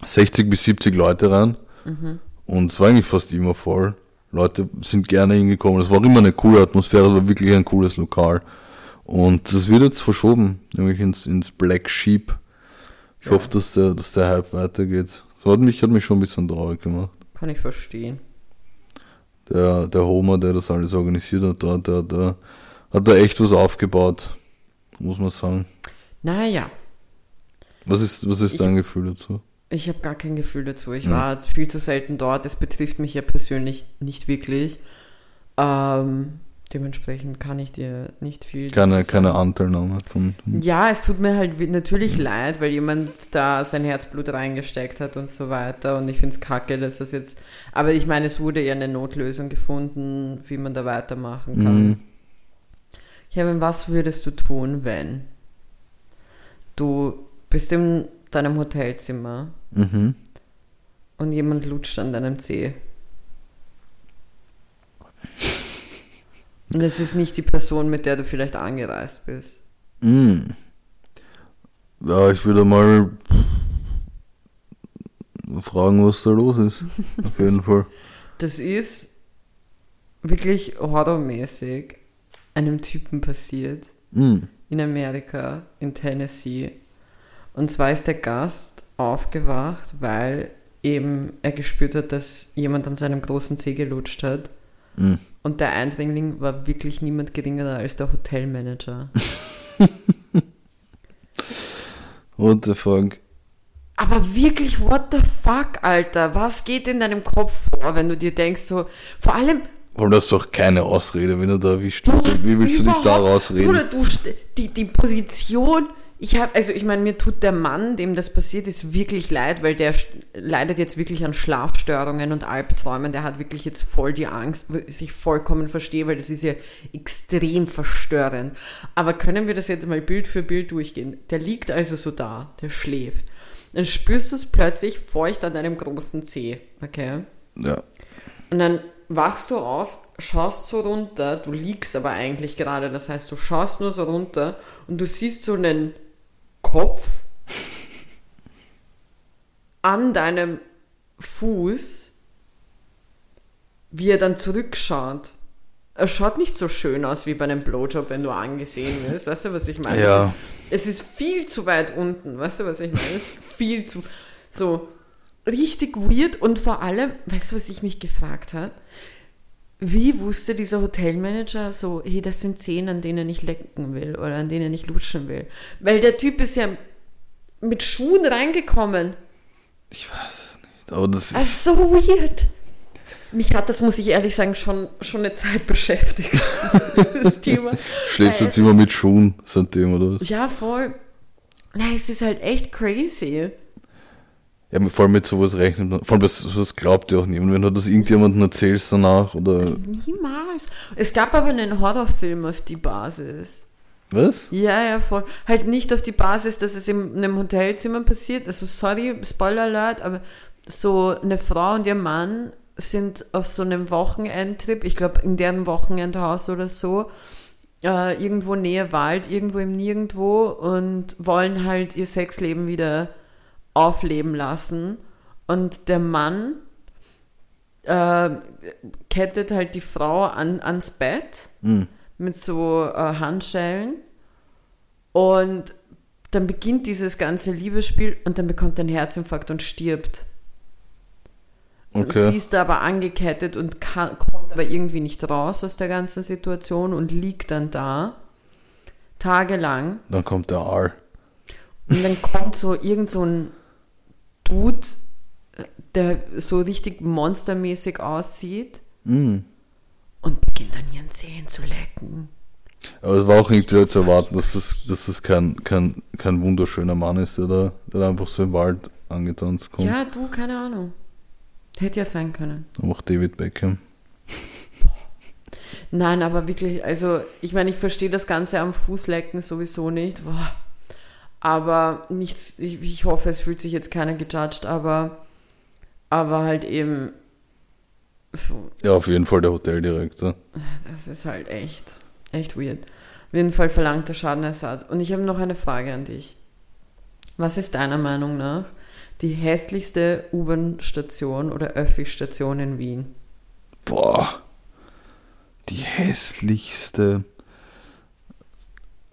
60 bis 70 Leute rein. Und es war eigentlich fast immer voll. Leute sind gerne hingekommen. Es war immer eine coole Atmosphäre, es war wirklich ein cooles Lokal. Und das wird jetzt verschoben, nämlich ins, ins Black Sheep. Ich Ja. hoffe, dass der, dass der Hype weitergeht. Das hat mich, hat mich schon ein bisschen traurig gemacht. Kann ich verstehen. Der, der Homer, der das alles organisiert hat, der, der, der hat da echt was aufgebaut, muss man sagen. Naja, Was ist, was ist Ich- dein Gefühl dazu? Ich habe gar kein Gefühl dazu. Ich Hm. war viel zu selten dort. Es betrifft mich ja persönlich nicht wirklich. Ähm, dementsprechend kann ich dir nicht viel. Keine, keine. Anteilnahme von. Ja, es tut mir halt natürlich leid, weil jemand da sein Herzblut reingesteckt hat und so weiter. Und ich finde es kacke, dass das jetzt. Aber ich meine, es wurde ja eine Notlösung gefunden, wie man da weitermachen kann. Mhm. Kevin, was würdest du tun, wenn du bist in deinem Hotelzimmer Mhm. und jemand lutscht an deinem Zeh? Und es ist nicht die Person, mit der du vielleicht angereist bist. Mhm. Ja, ich würde mal fragen, was da los ist. Auf jeden Fall. Das ist wirklich horrormäßig einem Typen passiert Mm. in Amerika, in Tennessee. Und zwar ist der Gast aufgewacht, weil eben er gespürt hat, dass jemand an seinem großen Zeh gelutscht hat. Mm. Und der Eindringling war wirklich niemand geringerer als der Hotelmanager. What the fuck? Aber wirklich, what the fuck, Alter? Was geht in deinem Kopf vor, wenn du dir denkst, so, vor allem, Weil das ist doch keine Ausrede, wenn du da erwischt wirst. Wie willst du dich da rausreden? Bruder, du, die, die Position, ich habe, also ich meine, mir tut der Mann, dem das passiert ist, wirklich leid, weil der leidet jetzt wirklich an Schlafstörungen und Albträumen. Der hat wirklich jetzt voll die Angst, was ich vollkommen verstehe, weil das ist ja extrem verstörend. Aber können wir das jetzt mal Bild für Bild durchgehen? Der liegt also so da, der schläft. Dann spürst du es plötzlich feucht an deinem großen Zeh, okay? Ja. Und dann wachst du auf, schaust so runter, du liegst aber eigentlich gerade, das heißt, du schaust nur so runter und du siehst so einen Kopf an deinem Fuß, wie er dann zurückschaut. Er schaut nicht so schön aus wie bei einem Blowjob, wenn du angesehen wirst. Weißt du, was ich meine? Ja. Es, ist, es ist viel zu weit unten. Weißt du, was ich meine? Es ist viel zu. So richtig weird und vor allem, weißt du, was ich mich gefragt habe? Wie wusste dieser Hotelmanager so, hey, das sind Zehen, an denen ich lecken will oder an denen ich lutschen will? Weil der Typ ist ja mit Schuhen reingekommen. Ich weiß es nicht. Aber das ist. Also so weird. Mich hat das, muss ich ehrlich sagen, schon, schon eine Zeit beschäftigt. das Thema. Schläfst Weil jetzt immer mit Schuhen seitdem, oder was? Ja, voll. Nein, es ist halt echt crazy. Ja, vor allem mit sowas rechnet. Vor allem, das, sowas glaubt ja auch niemand. Wenn du das irgendjemandem erzählst danach, oder. Niemals. Es gab aber einen Horrorfilm auf die Basis. Was? Ja, ja, voll. Halt nicht auf die Basis, dass es in einem Hotelzimmer passiert. Also, sorry, Spoiler Alert, aber so eine Frau und ihr Mann sind auf so einem Wochenendtrip, ich glaube in deren Wochenendhaus oder so, äh, irgendwo nähe Wald, irgendwo im Nirgendwo und wollen halt ihr Sexleben wieder aufleben lassen. Und der Mann äh, kettet halt die Frau an, ans Bett Hm. mit so äh, Handschellen und dann beginnt dieses ganze Liebesspiel und dann bekommt er einen Herzinfarkt und stirbt. Sie Okay. ist aber angekettet und kann, kommt aber irgendwie nicht raus aus der ganzen Situation und liegt dann da tagelang Dann kommt der Aal. und dann kommt so irgend so ein Dude, der so richtig monstermäßig aussieht Mhm. und beginnt an ihren Zehen zu lecken. Aber es war auch irgendwie zu erwarten, dass das, dass das kein, kein, kein wunderschöner Mann ist, der da, der da einfach so im Wald angetanzt kommt. Ja, du, keine Ahnung. Hätte ja sein können. Auch David Beckham. Nein, aber wirklich, also ich meine, ich verstehe das Ganze am Fußlecken sowieso nicht. Boah. Aber nichts, ich, ich hoffe, es fühlt sich jetzt keiner gejudged, aber, aber halt eben so, Ja, auf jeden Fall der Hoteldirektor. das ist halt echt, echt weird. Auf jeden Fall verlangt der Schadenersatz. Und ich habe noch eine Frage an dich. Was ist deiner Meinung nach die hässlichste U-Bahn-Station oder Öffi-Station in Wien? Boah. Die hässlichste.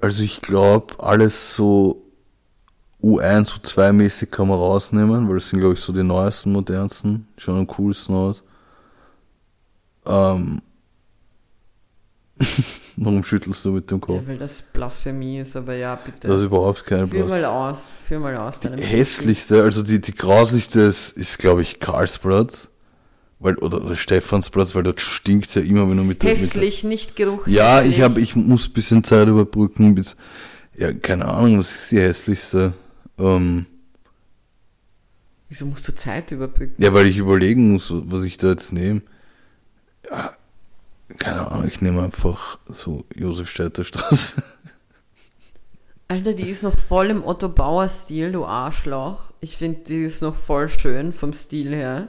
Also ich glaube, alles so U1, U2 mäßig kann man rausnehmen, weil das sind, glaube ich, so die neuesten, modernsten. Schauen am coolsten aus. Ähm. Warum schüttelst du mit dem Kopf? Ja, weil das Blasphemie ist, aber ja, bitte. Das ist überhaupt keine Führ mal aus, führ mal aus. Die hässlichste, also die, die grauslichste ist, ist glaube ich, Karlsplatz. Weil, oder, oder Stephansplatz, weil dort stinkt ja immer, wenn du mit der, mit Hässlich, nicht Geruch. Ja, ich hässlich. habe, ich muss ein bisschen Zeit überbrücken. Bis, ja, keine Ahnung, was ist die hässlichste? Ähm, Wieso musst du Zeit überbrücken? ja, weil ich überlegen muss, was ich da jetzt nehme. Ja, keine Ahnung, ich nehme einfach so Josefstädter Straße. Alter, die ist noch voll im Otto Bauer Stil, du Arschloch. Ich finde, die ist noch voll schön vom Stil her.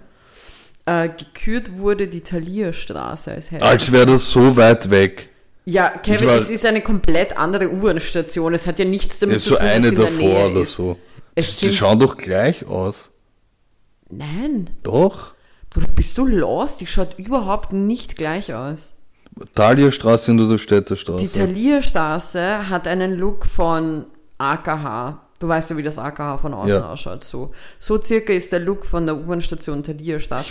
Äh, gekürt wurde die Thalia-Straße als hässlich. Als wäre das so weit weg. Ja, Kevin, war- es ist eine komplett andere U-Bahn-Station. Es hat ja nichts damit Ist zu so tun, eine dass sie in der davor oder ist. so. Es Sie schauen doch gleich aus. Nein. Doch. Bruder, bist du lost? Die schaut überhaupt nicht gleich aus. Thalierstraße und so Die Städterstraße. Talierstraße hat einen Look von AKH. Du weißt ja, wie das AKH von außen Ja. ausschaut. So. so circa ist der Look von der U-Bahn-Station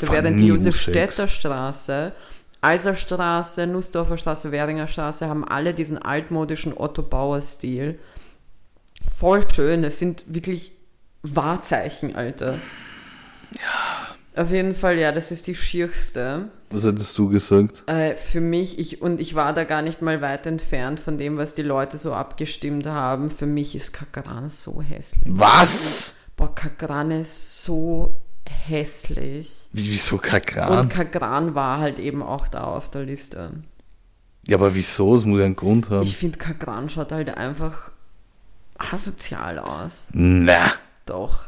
war während die nie Josefstädter Straße, Eiserstraße, Nussdorfer Straße, Währinger Straße haben alle diesen altmodischen Otto-Bauer-Stil. Voll schön. Das sind wirklich Wahrzeichen, Alter. Ja. Auf jeden Fall, ja, das ist die schierste. Was hättest du gesagt? Äh, für mich, ich, und ich war da gar nicht mal weit entfernt von dem, was die Leute so abgestimmt haben. Für mich ist Kakaran so hässlich. Was? Boah, Kakaran ist so hässlich. Wie, wieso Und Kakran? Kakaran war halt eben auch da auf der Liste. Ja, aber wieso? Es muss ja einen Grund haben. Ich finde, Kakaran schaut halt einfach asozial aus. Na. Doch.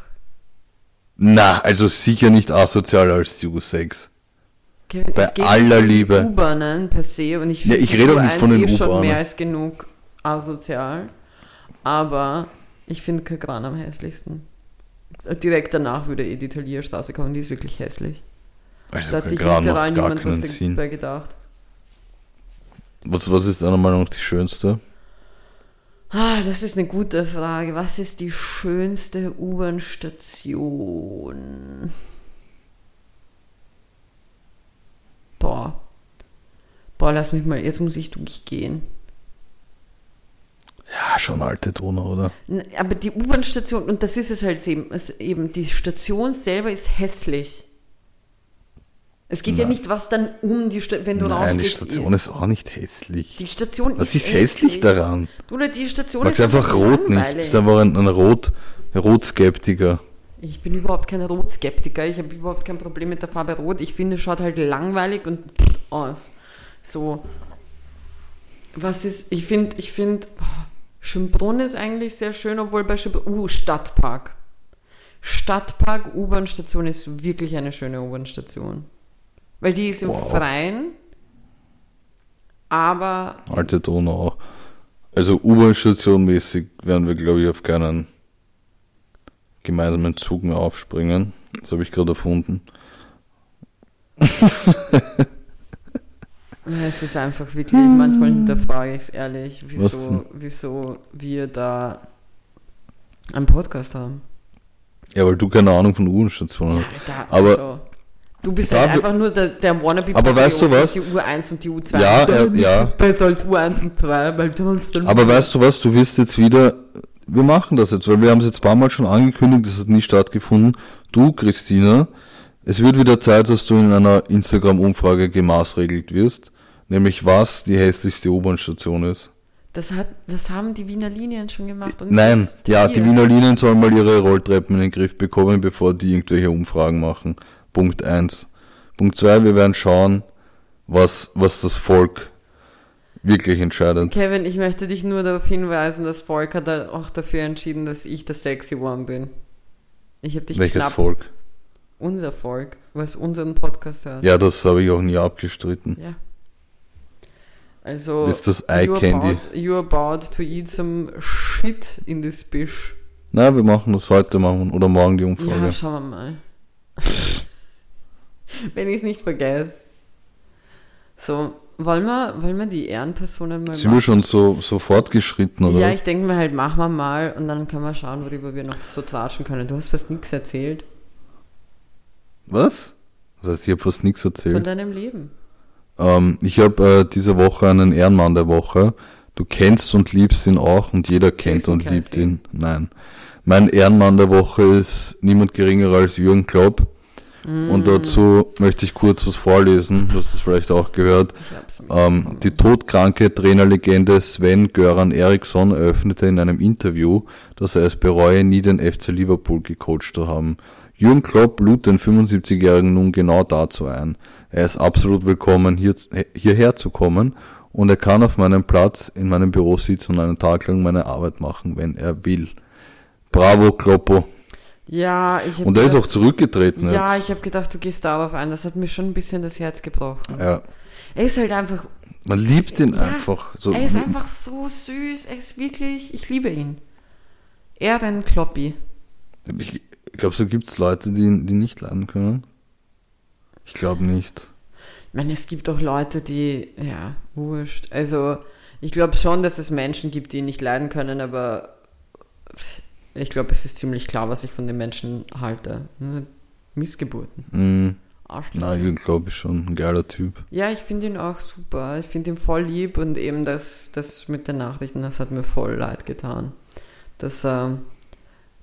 Na, also sicher nicht asozialer als die U6. Kevin, Bei aller Liebe. U-Bahnen per se und ich Ja, finde ich rede auch nicht U1 von den eh schon mehr als genug asozial. Aber ich finde Kagran am hässlichsten. Direkt danach würde eh die Talierstraße kommen, die ist wirklich hässlich. Also Da hat sich literal niemand was dabei gedacht. Was, was ist deiner Meinung nach die schönste? Ah, das ist eine gute Frage. Was ist die schönste U-Bahn-Station? Boah. Boah, lass mich mal, jetzt muss ich durchgehen. Ja, schon alte Donau, oder? Aber die U-Bahn-Station, und das ist es halt eben, es eben, die Station selber ist hässlich. Es geht ja Nein. nicht, was dann um die Station, wenn du Nein, die rausgehst, Station ist ist. auch nicht hässlich. Die Station Was ist ist hässlich daran? Oder die Station Magst ist einfach rot nicht. Du bist einfach ein, ein Rot, Rotskeptiker. Ich bin überhaupt kein Rotskeptiker. Ich habe überhaupt kein Problem mit der Farbe Rot. Ich finde, es schaut halt langweilig und aus. So. Was ist, ich finde, ich finde, Schönbrunn ist eigentlich sehr schön, obwohl bei Schönbrunn, uh, Stadtpark. Stadtpark U-Bahn-Station ist wirklich eine schöne U-Bahn-Station. Weil die ist im Wow. Freien, aber Alte Donau auch. Also U-Bahn-Station mäßig werden wir, glaube ich, auf keinen gemeinsamen Zug mehr aufspringen. Das habe ich gerade erfunden. es ist einfach wirklich, manchmal hinterfrage ich es ehrlich, wieso, wieso wir da einen Podcast haben. Ja, weil du keine Ahnung von U-Bahn-Stationen hast. Da, Aber- also, du bist Da halt einfach nur der, der wannabe Aber weißt du was? dass Die U1 und die U2. Ja, äh, ja. Besser als U1 und 2, weil sonst dann Aber weißt du was, du wirst jetzt wieder, wir machen das jetzt, weil wir haben es jetzt ein paar Mal schon angekündigt, das hat nie stattgefunden. Du, Christina, es wird wieder Zeit, dass du in einer Instagram-Umfrage gemaßregelt wirst, nämlich was die hässlichste U-Bahn-Station ist. das, hat, das haben die Wiener Linien schon gemacht. Und Nein, ja, die. Wiener Linien sollen mal ihre Rolltreppen in den Griff bekommen, bevor die irgendwelche Umfragen machen. Punkt eins. Punkt zwei, wir werden schauen, was, was das Volk wirklich entscheidet. Kevin, ich möchte dich nur darauf hinweisen, das Volk hat auch dafür entschieden, dass ich der sexy one bin. Ich habe dich Welches knapp... Volk? Unser Volk, was unseren Podcast hört. Ja, das habe ich auch nie abgestritten. Ja. Also, Ist das Eye you're Candy? About, you're about to eat some shit in this bish. Na, wir machen das heute machen oder morgen die Umfrage. Ja, schauen wir mal. Wenn ich es nicht vergesse. So, wollen wir, wollen wir die Ehrenpersonen mal Sind wir schon so, so fortgeschritten, oder? Ja, ich denke mir halt, machen wir mal und dann können wir schauen, worüber wir noch so tratschen können. Du hast fast nichts erzählt Was? Das heißt, ich habe fast nichts von erzählt. deinem Leben. Ähm, ich habe äh, diese Woche einen Ehrenmann der Woche. Du kennst und liebst ihn auch und jeder kennt Jason und liebt ihn. Nein. Mein Ehrenmann der Woche ist niemand geringer als Jürgen Klopp. Mm. Und dazu möchte ich kurz was vorlesen. Du hast es vielleicht auch gehört. Ähm, die todkranke Trainerlegende Sven Göran Eriksson eröffnete in einem Interview, dass er es bereue, nie den FC Liverpool gecoacht zu haben. Jürgen Klopp lud den 75-Jährigen nun genau dazu ein. Er ist absolut willkommen, hier, hierher zu kommen und er kann auf meinem Platz in meinem Büro sitzen und einen Tag lang meine Arbeit machen, wenn er will. Bravo, Kloppo. ja, ich Und er ist auch zurückgetreten Ja, jetzt. ich habe gedacht, du gehst darauf ein. Das hat mir schon ein bisschen das Herz gebrochen. Ja. Er ist halt einfach, Man liebt ihn Ja, einfach. So, er ist einfach so süß. Er ist wirklich, ich liebe ihn. Er, den Kloppi. Ich, Glaubst du, gibt es Leute, die, die nicht leiden können? Ich glaube nicht. Ich meine, es gibt auch Leute, die, ja, wurscht. Also, ich glaube schon, dass es Menschen gibt, die nicht leiden können, aber ich glaube, es ist ziemlich klar, was ich von den Menschen halte. Ne? Missgeburten. Mm, Arschloch. nein, glaube ich schon. Ein geiler Typ. Ja, ich finde ihn auch super. Ich finde ihn voll lieb und eben das, das mit den Nachrichten, das hat mir voll leid getan, dass er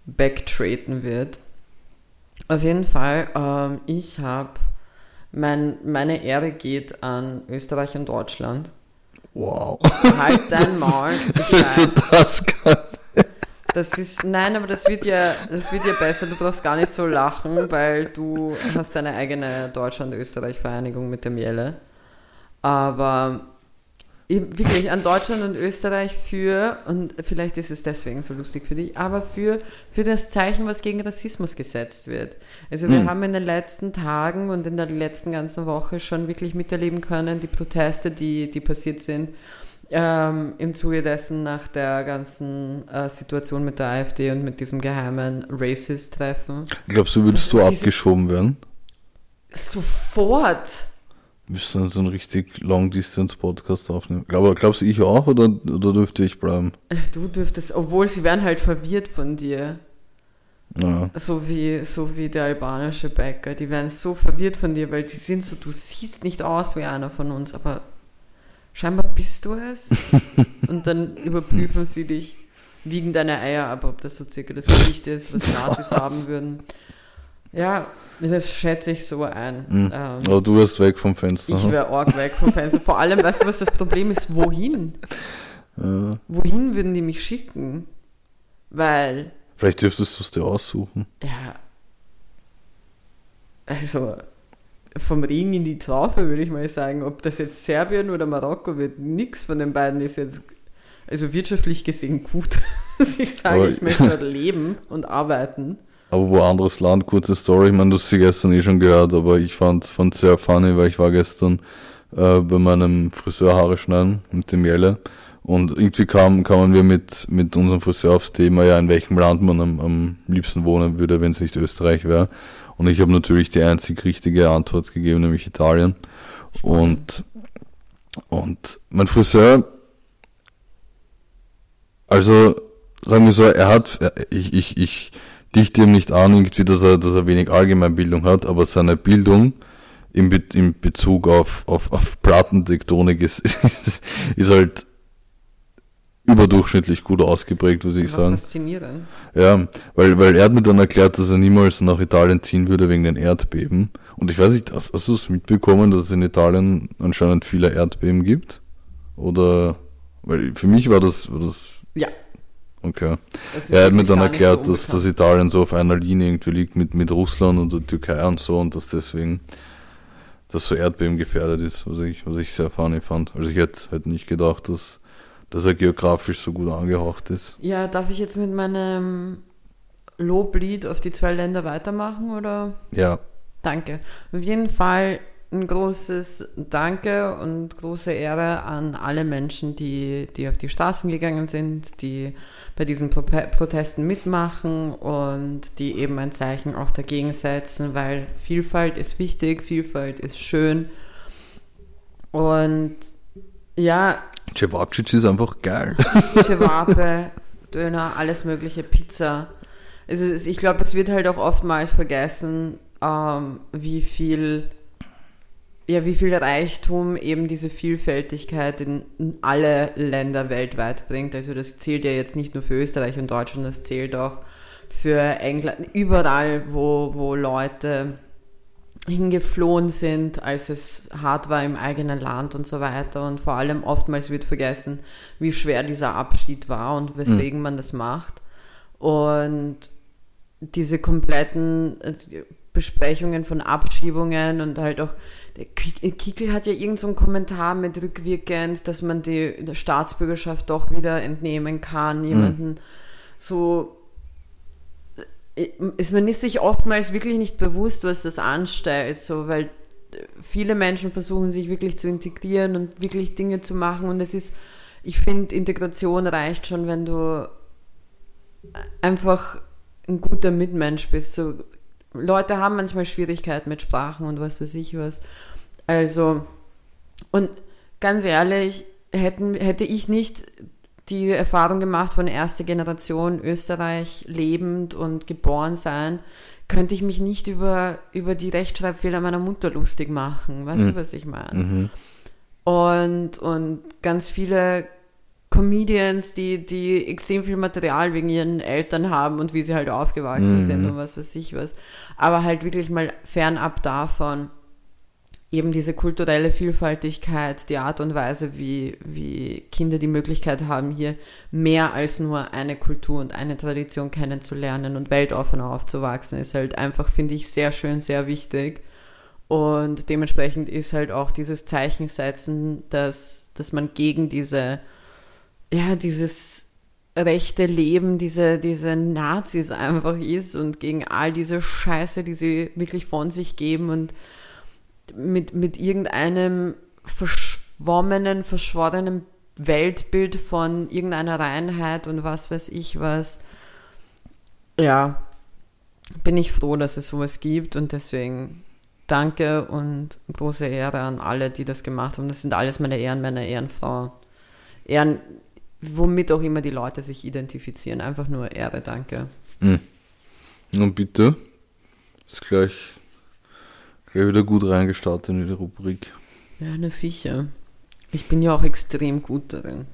backtraten wird. Auf jeden Fall, ähm, ich habe, mein, meine Ehre geht an Österreich und Deutschland. Wow. Halt dein Maul. Ich Also weiß, das kann. das ist, nein, aber das wird ja, das wird ja besser. Du brauchst gar nicht so lachen, weil du hast deine eigene Deutschland-Österreich-Vereinigung mit dem Jelle. Aber wirklich an Deutschland und Österreich für, und vielleicht ist es deswegen so lustig für dich, aber für, für das Zeichen, was gegen Rassismus gesetzt wird. Also wir Hm. haben in den letzten Tagen und in der letzten ganzen Woche schon wirklich miterleben können, die Proteste, die, die passiert sind, ähm, im Zuge dessen nach der ganzen äh, Situation mit der AfD und mit diesem geheimen Racist-Treffen. Glaubst du, würdest du abgeschoben werden? Sofort! Müsste dann so einen richtig Long-Distance-Podcast aufnehmen. Glaub, glaubst du, ich auch oder, oder dürfte ich bleiben? Äh, Du dürftest, obwohl sie werden halt verwirrt von dir. Ja. So wie, so wie der albanische Bäcker. Die werden so verwirrt von dir, weil die sind so, du siehst nicht aus wie einer von uns, aber scheinbar bist du es. Und dann überprüfen sie dich, wiegen deine Eier ab, ob das so circa das Gewicht ist, was Nazis haben würden. Ja, das schätze ich so ein. Mhm. Ähm, Aber du wirst weg vom Fenster. ich wäre arg weg vom Fenster. Vor allem, weißt du, was das Problem ist? Wohin? ja. Wohin würden die mich schicken? Weil Vielleicht dürftest du es dir aussuchen. Ja. Also, vom Ring in die Traufe würde ich mal sagen, ob das jetzt Serbien oder Marokko wird, nix von den beiden ist jetzt, also wirtschaftlich gesehen gut. Ich sage, Aber- ich möchte dort leben und arbeiten. Aber wo anderes Land, kurze Story, ich meine, du hast sie gestern eh schon gehört, aber ich fand fand sehr funny, weil ich war gestern äh, bei meinem Friseur Haare schneiden mit dem Jelle und irgendwie kam, kamen wir mit, mit unserem Friseur aufs Thema, ja, in welchem Land man am, am liebsten wohnen würde, wenn es nicht Österreich wäre. Und ich habe natürlich die einzig richtige Antwort gegeben, nämlich Italien. Und, und mein Friseur, also sagen wir so, er hat, ich, ich, ich dichte ihm nicht an, irgendwie, dass er, dass er wenig Allgemeinbildung hat, aber seine Bildung im, Be im Bezug auf, auf, auf Plattentektonik ist, ist, ist halt überdurchschnittlich gut ausgeprägt, würde ich sagen. faszinierend. Ja, weil, weil er hat mir dann erklärt, dass er niemals nach Italien ziehen würde wegen den Erdbeben. Und ich weiß nicht, hast, hast du es mitbekommen, dass es in Italien anscheinend viele Erdbeben gibt? Oder, weil für mich war das, war das, Ja. Okay. Er hat mir dann erklärt, so dass, dass. Italien so auf einer Linie irgendwie liegt mit, mit Russland und der Türkei und so und dass deswegen das so Erdbeben gefährdet ist, was ich, was ich sehr funny fand. Also ich hätte, hätte nicht gedacht, dass, dass er geografisch so gut angehaucht ist. Ja, darf ich jetzt mit meinem Loblied auf die zwei Länder weitermachen oder? Ja, Danke. Auf jeden Fall ein großes Danke und große Ehre an alle Menschen, die, die auf die Straßen gegangen sind, die bei diesen Pro Protesten mitmachen und die eben ein Zeichen auch dagegen setzen, weil Vielfalt ist wichtig, Vielfalt ist schön. Und ja, Cevacic ist einfach geil. Chewape, Döner, alles mögliche, Pizza. Also ich glaube, es wird halt auch oftmals vergessen, ähm, wie viel, ja, wie viel Reichtum eben diese Vielfältigkeit in, in alle Länder weltweit bringt. Also das zählt ja jetzt nicht nur für Österreich und Deutschland, das zählt auch für England, überall, wo, wo Leute hingeflohen sind, als es hart war im eigenen Land und so weiter. Und vor allem oftmals wird vergessen, wie schwer dieser Abschied war und weswegen man das macht. Und diese kompletten Besprechungen von Abschiebungen und halt auch, der Ki- Kickel hat ja irgend so einen Kommentar mit rückwirkend, dass man die der Staatsbürgerschaft doch wieder entnehmen kann, jemanden so äh, ist man ist sich oftmals wirklich nicht bewusst, was das anstellt, so, weil viele Menschen versuchen sich wirklich zu integrieren und wirklich Dinge zu machen und es ist, ich finde, Integration reicht schon, wenn du einfach ein guter Mitmensch bist. So, Leute haben manchmal Schwierigkeiten mit Sprachen und was weiß ich was. Also, und ganz ehrlich, hätten, hätte ich nicht die Erfahrung gemacht von erster Generation Österreich lebend und geboren sein, könnte ich mich nicht über, über die Rechtschreibfehler meiner Mutter lustig machen. Weißt Mhm. du, was ich meine? Mhm. Und, und ganz viele Comedians, die, die extrem viel Material wegen ihren Eltern haben und wie sie halt aufgewachsen Mhm. sind und was weiß ich was. Aber halt wirklich mal fernab davon, eben diese kulturelle Vielfaltigkeit, die Art und Weise, wie, wie Kinder die Möglichkeit haben, hier mehr als nur eine Kultur und eine Tradition kennenzulernen und weltoffener aufzuwachsen, ist halt einfach, finde ich, sehr schön, sehr wichtig. Und dementsprechend ist halt auch dieses Zeichen setzen, dass, dass man gegen diese, ja, dieses rechte Leben, diese, diese Nazis einfach ist und gegen all diese Scheiße, die sie wirklich von sich geben und mit, mit irgendeinem verschwommenen, verschworenen Weltbild von irgendeiner Reinheit und was weiß ich was. Ja, bin ich froh, dass es sowas gibt und deswegen danke und große Ehre an alle, die das gemacht haben. Das sind alles meine Ehrenmänner, Ehrenfrauen. Ehren, womit auch immer die Leute sich identifizieren. Einfach nur Ehre, danke. Und bitte, ist gleich, gleich wieder gut reingestartet in die Rubrik. Ja, na sicher. Ich bin ja auch extrem gut darin.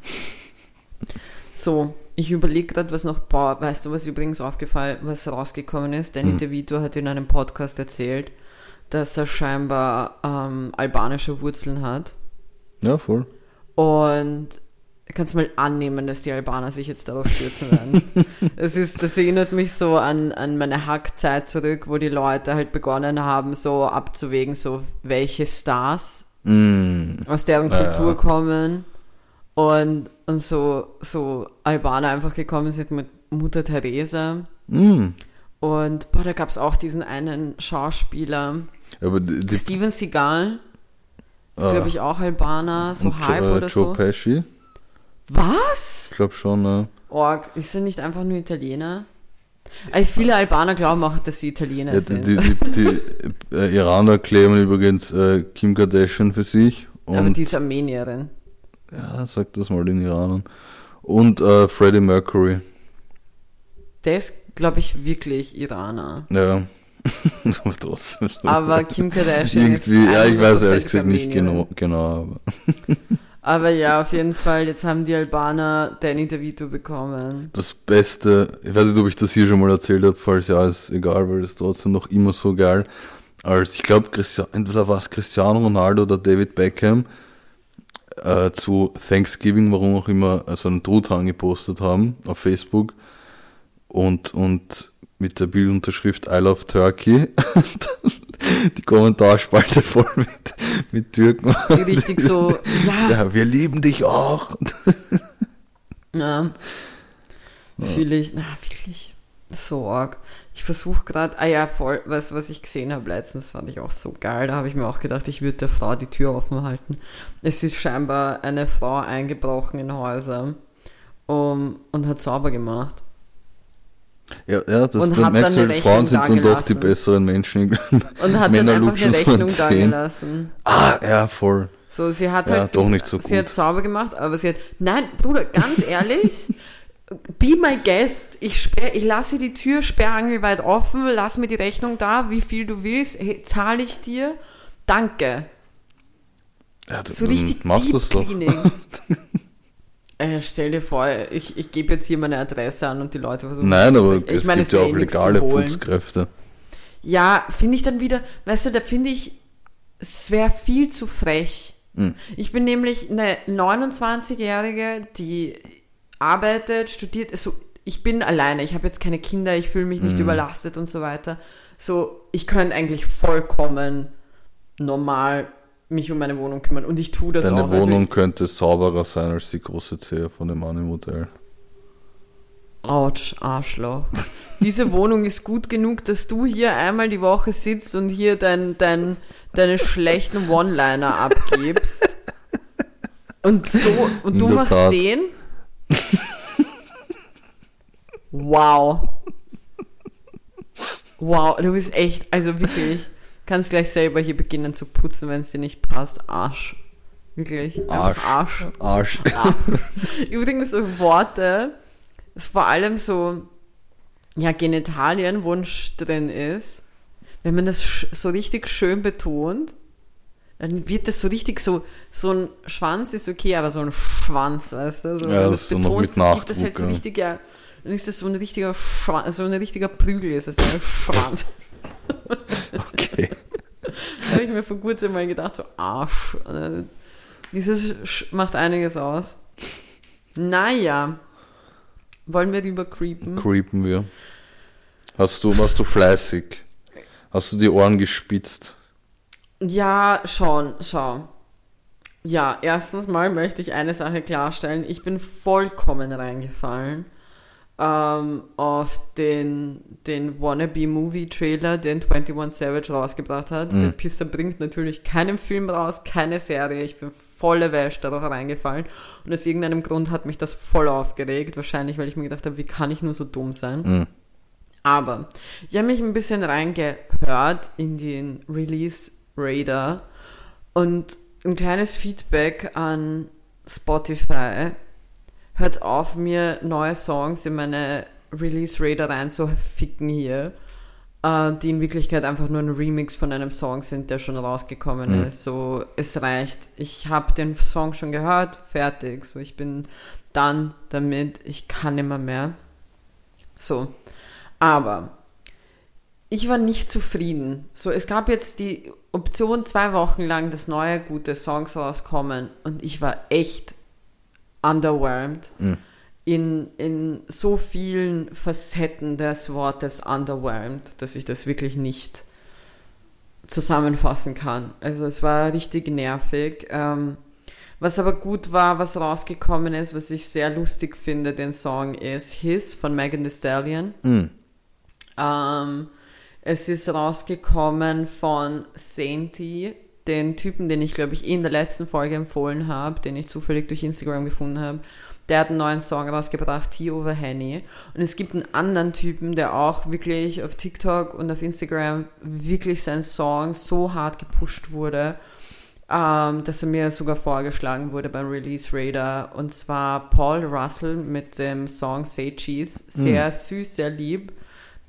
So, ich überlege gerade, was noch, boah, weißt du, was übrigens aufgefallen, was rausgekommen ist? Danny Hm. DeVito hat in einem Podcast erzählt, dass er scheinbar ähm, albanische Wurzeln hat. Ja, voll. Und kannst mal annehmen, dass die Albaner sich jetzt darauf stürzen werden. das, ist, das erinnert mich so an, an meine Hackzeit zurück, wo die Leute halt begonnen haben, so abzuwägen, so welche Stars Mm. aus deren Kultur ja. kommen und, und so, so Albaner einfach gekommen sind mit Mutter Teresa. Mm. Und boah, da gab es auch diesen einen Schauspieler, die, die Steven Seagal, ist Ah. glaube ich auch Albaner, so und halb Jo- äh, oder Joe so. Pesci, Was? ich glaube schon, ne? Org, ist er nicht einfach nur Italiener? Ey, viele Albaner glauben auch, dass sie Italiener Ja, die, sind. die, die, die äh, Iraner claimen übrigens äh, Kim Kardashian für sich. aber Und die ist Armenierin. ja, sag das mal den Iranern. Und äh, Freddie Mercury. Der ist, glaube ich, wirklich Iraner. Ja. aber trotzdem. Aber Kim Kardashian ist ja, ich weiß ehrlich 100% gesagt nicht genau, genau, aber Aber ja, auf jeden Fall, jetzt haben die Albaner Danny DeVito bekommen. das Beste, ich weiß nicht, ob ich das hier schon mal erzählt habe, falls ja, ist egal, weil das trotzdem noch immer so geil, als, ich glaube, entweder war es Cristiano Ronaldo oder David Beckham, äh, zu Thanksgiving, warum auch immer, so einen Truthahn gepostet haben auf Facebook und, und mit der Bildunterschrift I love Turkey. Die Kommentarspalte voll mit, mit Türken. Die richtig so, ja, Ja, wir lieben dich auch. ja. Fühle ich, na, wirklich, so arg. Ich versuche gerade, ah ja, voll, weißt du, was ich gesehen habe letztens, fand ich auch so geil. Da habe ich mir auch gedacht, ich würde der Frau die Tür offen halten. Es ist scheinbar eine Frau eingebrochen in Häuser um, und hat sauber gemacht. Ja, ja, das Und dann merkst du dann halt, Frauen sind dann doch die besseren Menschen. Und hat Männer dann einfach eine so Rechnung dagelassen. Ah, ja, voll. So, sie hat Ja, halt. doch nicht so Sie gut. hat sauber gemacht, aber sie hat. Nein, Bruder, ganz ehrlich. Be my guest. Ich, sperr, ich lasse die Tür sperrangelweit offen, lass mir die Rechnung da, wie viel du willst, hey, zahle ich dir. Danke. Ja, So dann richtig mach Deep das doch. Äh, stell dir vor, ich, ich gebe jetzt hier meine Adresse an und die Leute versuchen. Nein, aber sprechen. es meine, gibt ja wäre auch legale. Putzkräfte. Ja, finde ich dann wieder, weißt du, da finde ich, es wäre viel zu frech. Hm. Ich bin nämlich eine 29-Jährige, die arbeitet, studiert, also ich bin alleine, ich habe jetzt keine Kinder, ich fühle mich nicht Hm. überlastet und so weiter. So, ich könnte eigentlich vollkommen normal mich um meine Wohnung kümmern und ich tue das Deine auch. Also Wohnung könnte sauberer sein als die große Zehe von dem Money-Modell. Autsch, Arschloch. Diese Wohnung ist gut genug, dass du hier einmal die Woche sitzt und hier dein, dein, deine schlechten One-Liner abgibst. Und so, und du machst Tat. den? Wow. Wow, du bist echt, also wirklich, kannst gleich selber hier beginnen zu putzen, wenn es dir nicht passt. Arsch. Wirklich. Arsch. Arsch. Arsch. Übrigens so Worte, vor allem so, ja, Genitalien, wo ein Sch drin ist, wenn man das so richtig schön betont, dann wird das so richtig so, so ein Schwanz ist okay, aber so ein Schwanz, weißt du? So, Ja, das ist so noch mit dann gibt das halt Nachdruck, so ja, dann ist das so ein richtiger Schwanz, so ein richtiger Prügel ist das, ein Schwanz. Okay. Da habe ich mir vor kurzem mal gedacht, so Arsch. Äh, Dieses Sch macht einiges aus. Naja. Wollen wir lieber creepen? Creepen wir. Hast du, warst du fleißig? Hast du die Ohren gespitzt? Ja, schon, schau. Ja, erstens mal möchte ich eine Sache klarstellen. Ich bin vollkommen reingefallen ähm, auf den, den Wannabe-Movie-Trailer, den 21 Savage rausgebracht hat. Der Pisser bringt natürlich keinen Film raus, keine Serie. Ich bin volle Wäsche darauf reingefallen. Und aus irgendeinem Grund hat mich das voll aufgeregt. Wahrscheinlich, weil ich mir gedacht habe, wie kann ich nur so dumm sein? Mhm. Aber ich habe mich ein bisschen reingehört in den Release Radar und ein kleines Feedback an Spotify. Hört auf, mir neue Songs in meine Release Radar rein zu ficken hier, äh, die in Wirklichkeit einfach nur ein Remix von einem Song sind, der schon rausgekommen Mhm. ist. So, es reicht. Ich habe den Song schon gehört, fertig. So, ich bin dann damit, ich kann immer mehr. So. Aber ich war nicht zufrieden. So, es gab jetzt die Option, zwei Wochen lang, dass neue gute Songs rauskommen und ich war echt underwhelmed Mhm. in, in so vielen Facetten des Wortes underwhelmed, dass ich das wirklich nicht zusammenfassen kann. Also es war richtig nervig. Ähm, was aber gut war, was rausgekommen ist, was ich sehr lustig finde, den Song ist His von Megan Thee Stallion. Mhm. Ähm, es ist rausgekommen von Sainty, den Typen, den ich glaube ich eh in der letzten Folge empfohlen habe, den ich zufällig durch Instagram gefunden habe. Der hat einen neuen Song rausgebracht, Tea Over Henny. Und es gibt einen anderen Typen, der auch wirklich auf TikTok und auf Instagram wirklich sein Song so hart gepusht wurde, ähm, dass er mir sogar vorgeschlagen wurde beim Release Radar. Und zwar Paul Russell mit dem Song Say Cheese. Sehr süß, sehr lieb.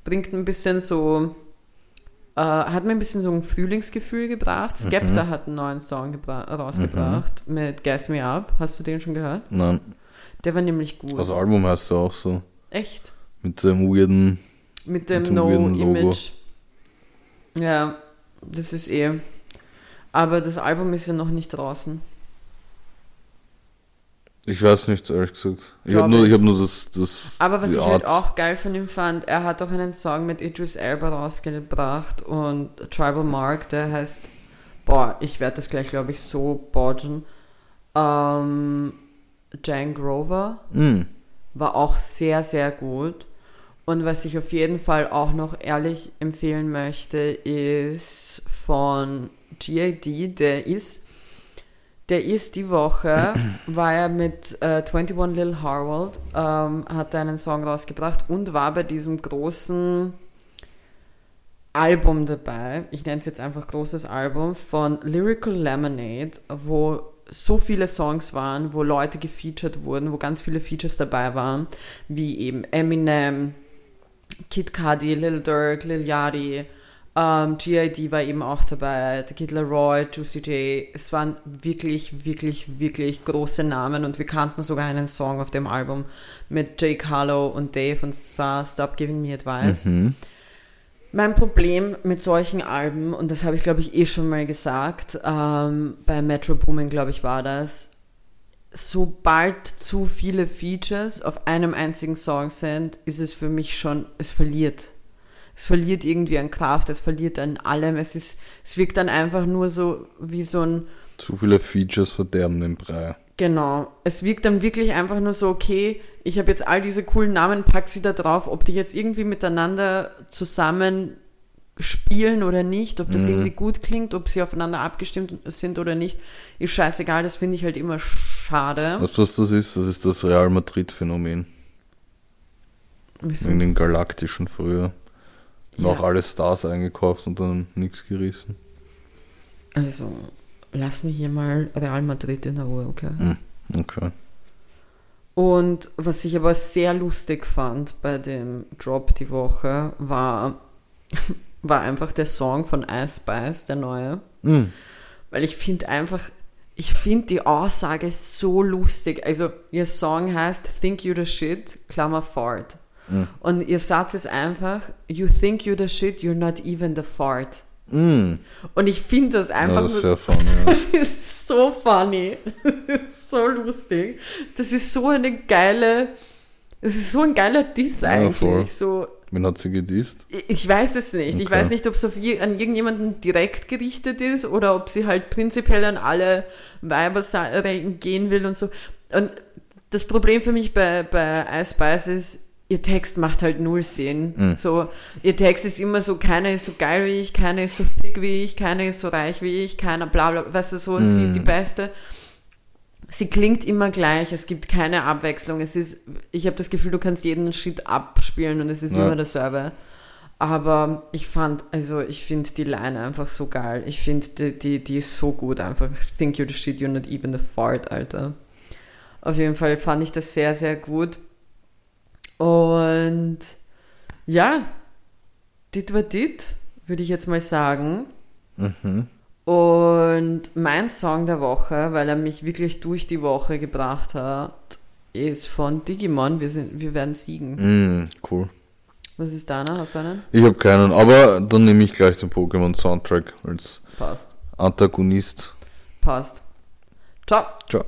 Bringt ein bisschen so, äh, hat mir ein bisschen so ein Frühlingsgefühl gebracht. Skepta hat einen neuen Song gebra- rausgebracht mit Gas Me Up. Hast du den schon gehört? Nein, Der war nämlich gut. das Album heißt ja auch so. Echt? Mit dem weirden. Mit dem dem. No-Image. Ja, das ist eh. Aber das Album ist ja noch nicht draußen. Ich weiß nicht, ehrlich gesagt. Ich habe nur, ich. hab nur das, das. Aber was ich Art. halt auch geil von ihm fand, er hat auch einen Song mit Idris Elba rausgebracht und Tribal Mark, der heißt, boah, ich werde das gleich, glaube ich, so bodgen. Ähm, Jan Grover Mhm. war auch sehr, sehr gut. Und was ich auf jeden Fall auch noch ehrlich empfehlen möchte, ist von GID, der ist, der ist die Woche, war er mit äh, 21 Lil Harwold, ähm, hat einen Song rausgebracht und war bei diesem großen Album dabei. Ich nenne es jetzt einfach großes Album von Lyrical Lemonade, wo so viele Songs waren, wo Leute gefeatured wurden, wo ganz viele Features dabei waren, wie eben Eminem, Kid Cudi, Lil Durk, Lil Yachty, ähm, G.I.D. war eben auch dabei, The Kid Laroi, Juicy J. Es waren wirklich, wirklich, wirklich große Namen und wir kannten sogar einen Song auf dem Album mit Jake Harlow und Dave und zwar Stop Giving Me Advice. Mhm. Mein Problem mit solchen Alben, und das habe ich glaube ich eh schon mal gesagt, ähm, bei Metro Boomin glaube ich war das, sobald zu viele Features auf einem einzigen Song sind, ist es für mich schon, es verliert. Es verliert irgendwie an Kraft, es verliert an allem, es ist, es wirkt dann einfach nur so wie so ein, Zu viele Features verderben den Brei. Genau. Es wirkt dann wirklich einfach nur so, okay, ich habe jetzt all diese coolen Namen, pack sie da drauf, ob die jetzt irgendwie miteinander zusammen spielen oder nicht, ob das Mhm. irgendwie gut klingt, ob sie aufeinander abgestimmt sind oder nicht, ist scheißegal, das finde ich halt immer schade. Weißt du, was das ist? Das ist das Real Madrid-Phänomen. In den Galaktischen früher. Ja. auch alle Stars eingekauft und dann nichts gerissen. Also, lass mich hier mal Real Madrid in der Ruhe, okay? Hm, okay. Und was ich aber sehr lustig fand bei dem Drop die Woche, war, war einfach der Song von Ice Spice, der neue. Hm, Weil ich finde einfach, ich finde die Aussage so lustig. Also, ihr Song heißt Think You the Shit, Klammer Fart. Mhm. Und ihr Satz ist einfach, You think you the shit, you're not even the fart. hm. Und ich finde das Ja, einfach das ist so sehr funny. Ja. Das ist so funny. Das ist so lustig. Das ist so eine geile. Es ist so ein geiler Diss Ja, eigentlich. voll. so, Wen hat sie gedisst? ich weiß es nicht. Ich Okay. weiß nicht, ob es auf an irgendjemanden direkt gerichtet ist oder ob sie halt prinzipiell an alle Weiber gehen will und so. Und das Problem für mich bei, bei Ice Spice ist, ihr Text macht halt null Sinn. Mhm. So, ihr Text ist immer so, keiner ist so geil wie ich, keiner ist so thick wie ich, keiner ist so reich wie ich, keiner bla bla, weißt du, so, sie ist die Beste. Sie klingt immer gleich, es gibt keine Abwechslung. Es ist, ich habe das Gefühl, du kannst jeden Shit abspielen und es ist Ja. immer dasselbe. Aber ich fand, also ich finde die Line einfach so geil. Ich finde, die, die, die ist so gut einfach. Think you're the shit, you're not even the fart, Alter. Auf jeden Fall fand ich das sehr, sehr gut. Und ja, dit war dit, würde ich jetzt mal sagen. Mhm. Und mein Song der Woche, weil er mich wirklich durch die Woche gebracht hat, ist von Digimon. Wir, sind, wir werden siegen. Hm, cool. Was ist deiner? Hast du einen? Ich habe keinen, aber dann nehme ich gleich den Pokémon Soundtrack als Passt. Antagonist. Passt. Ciao. Ciao.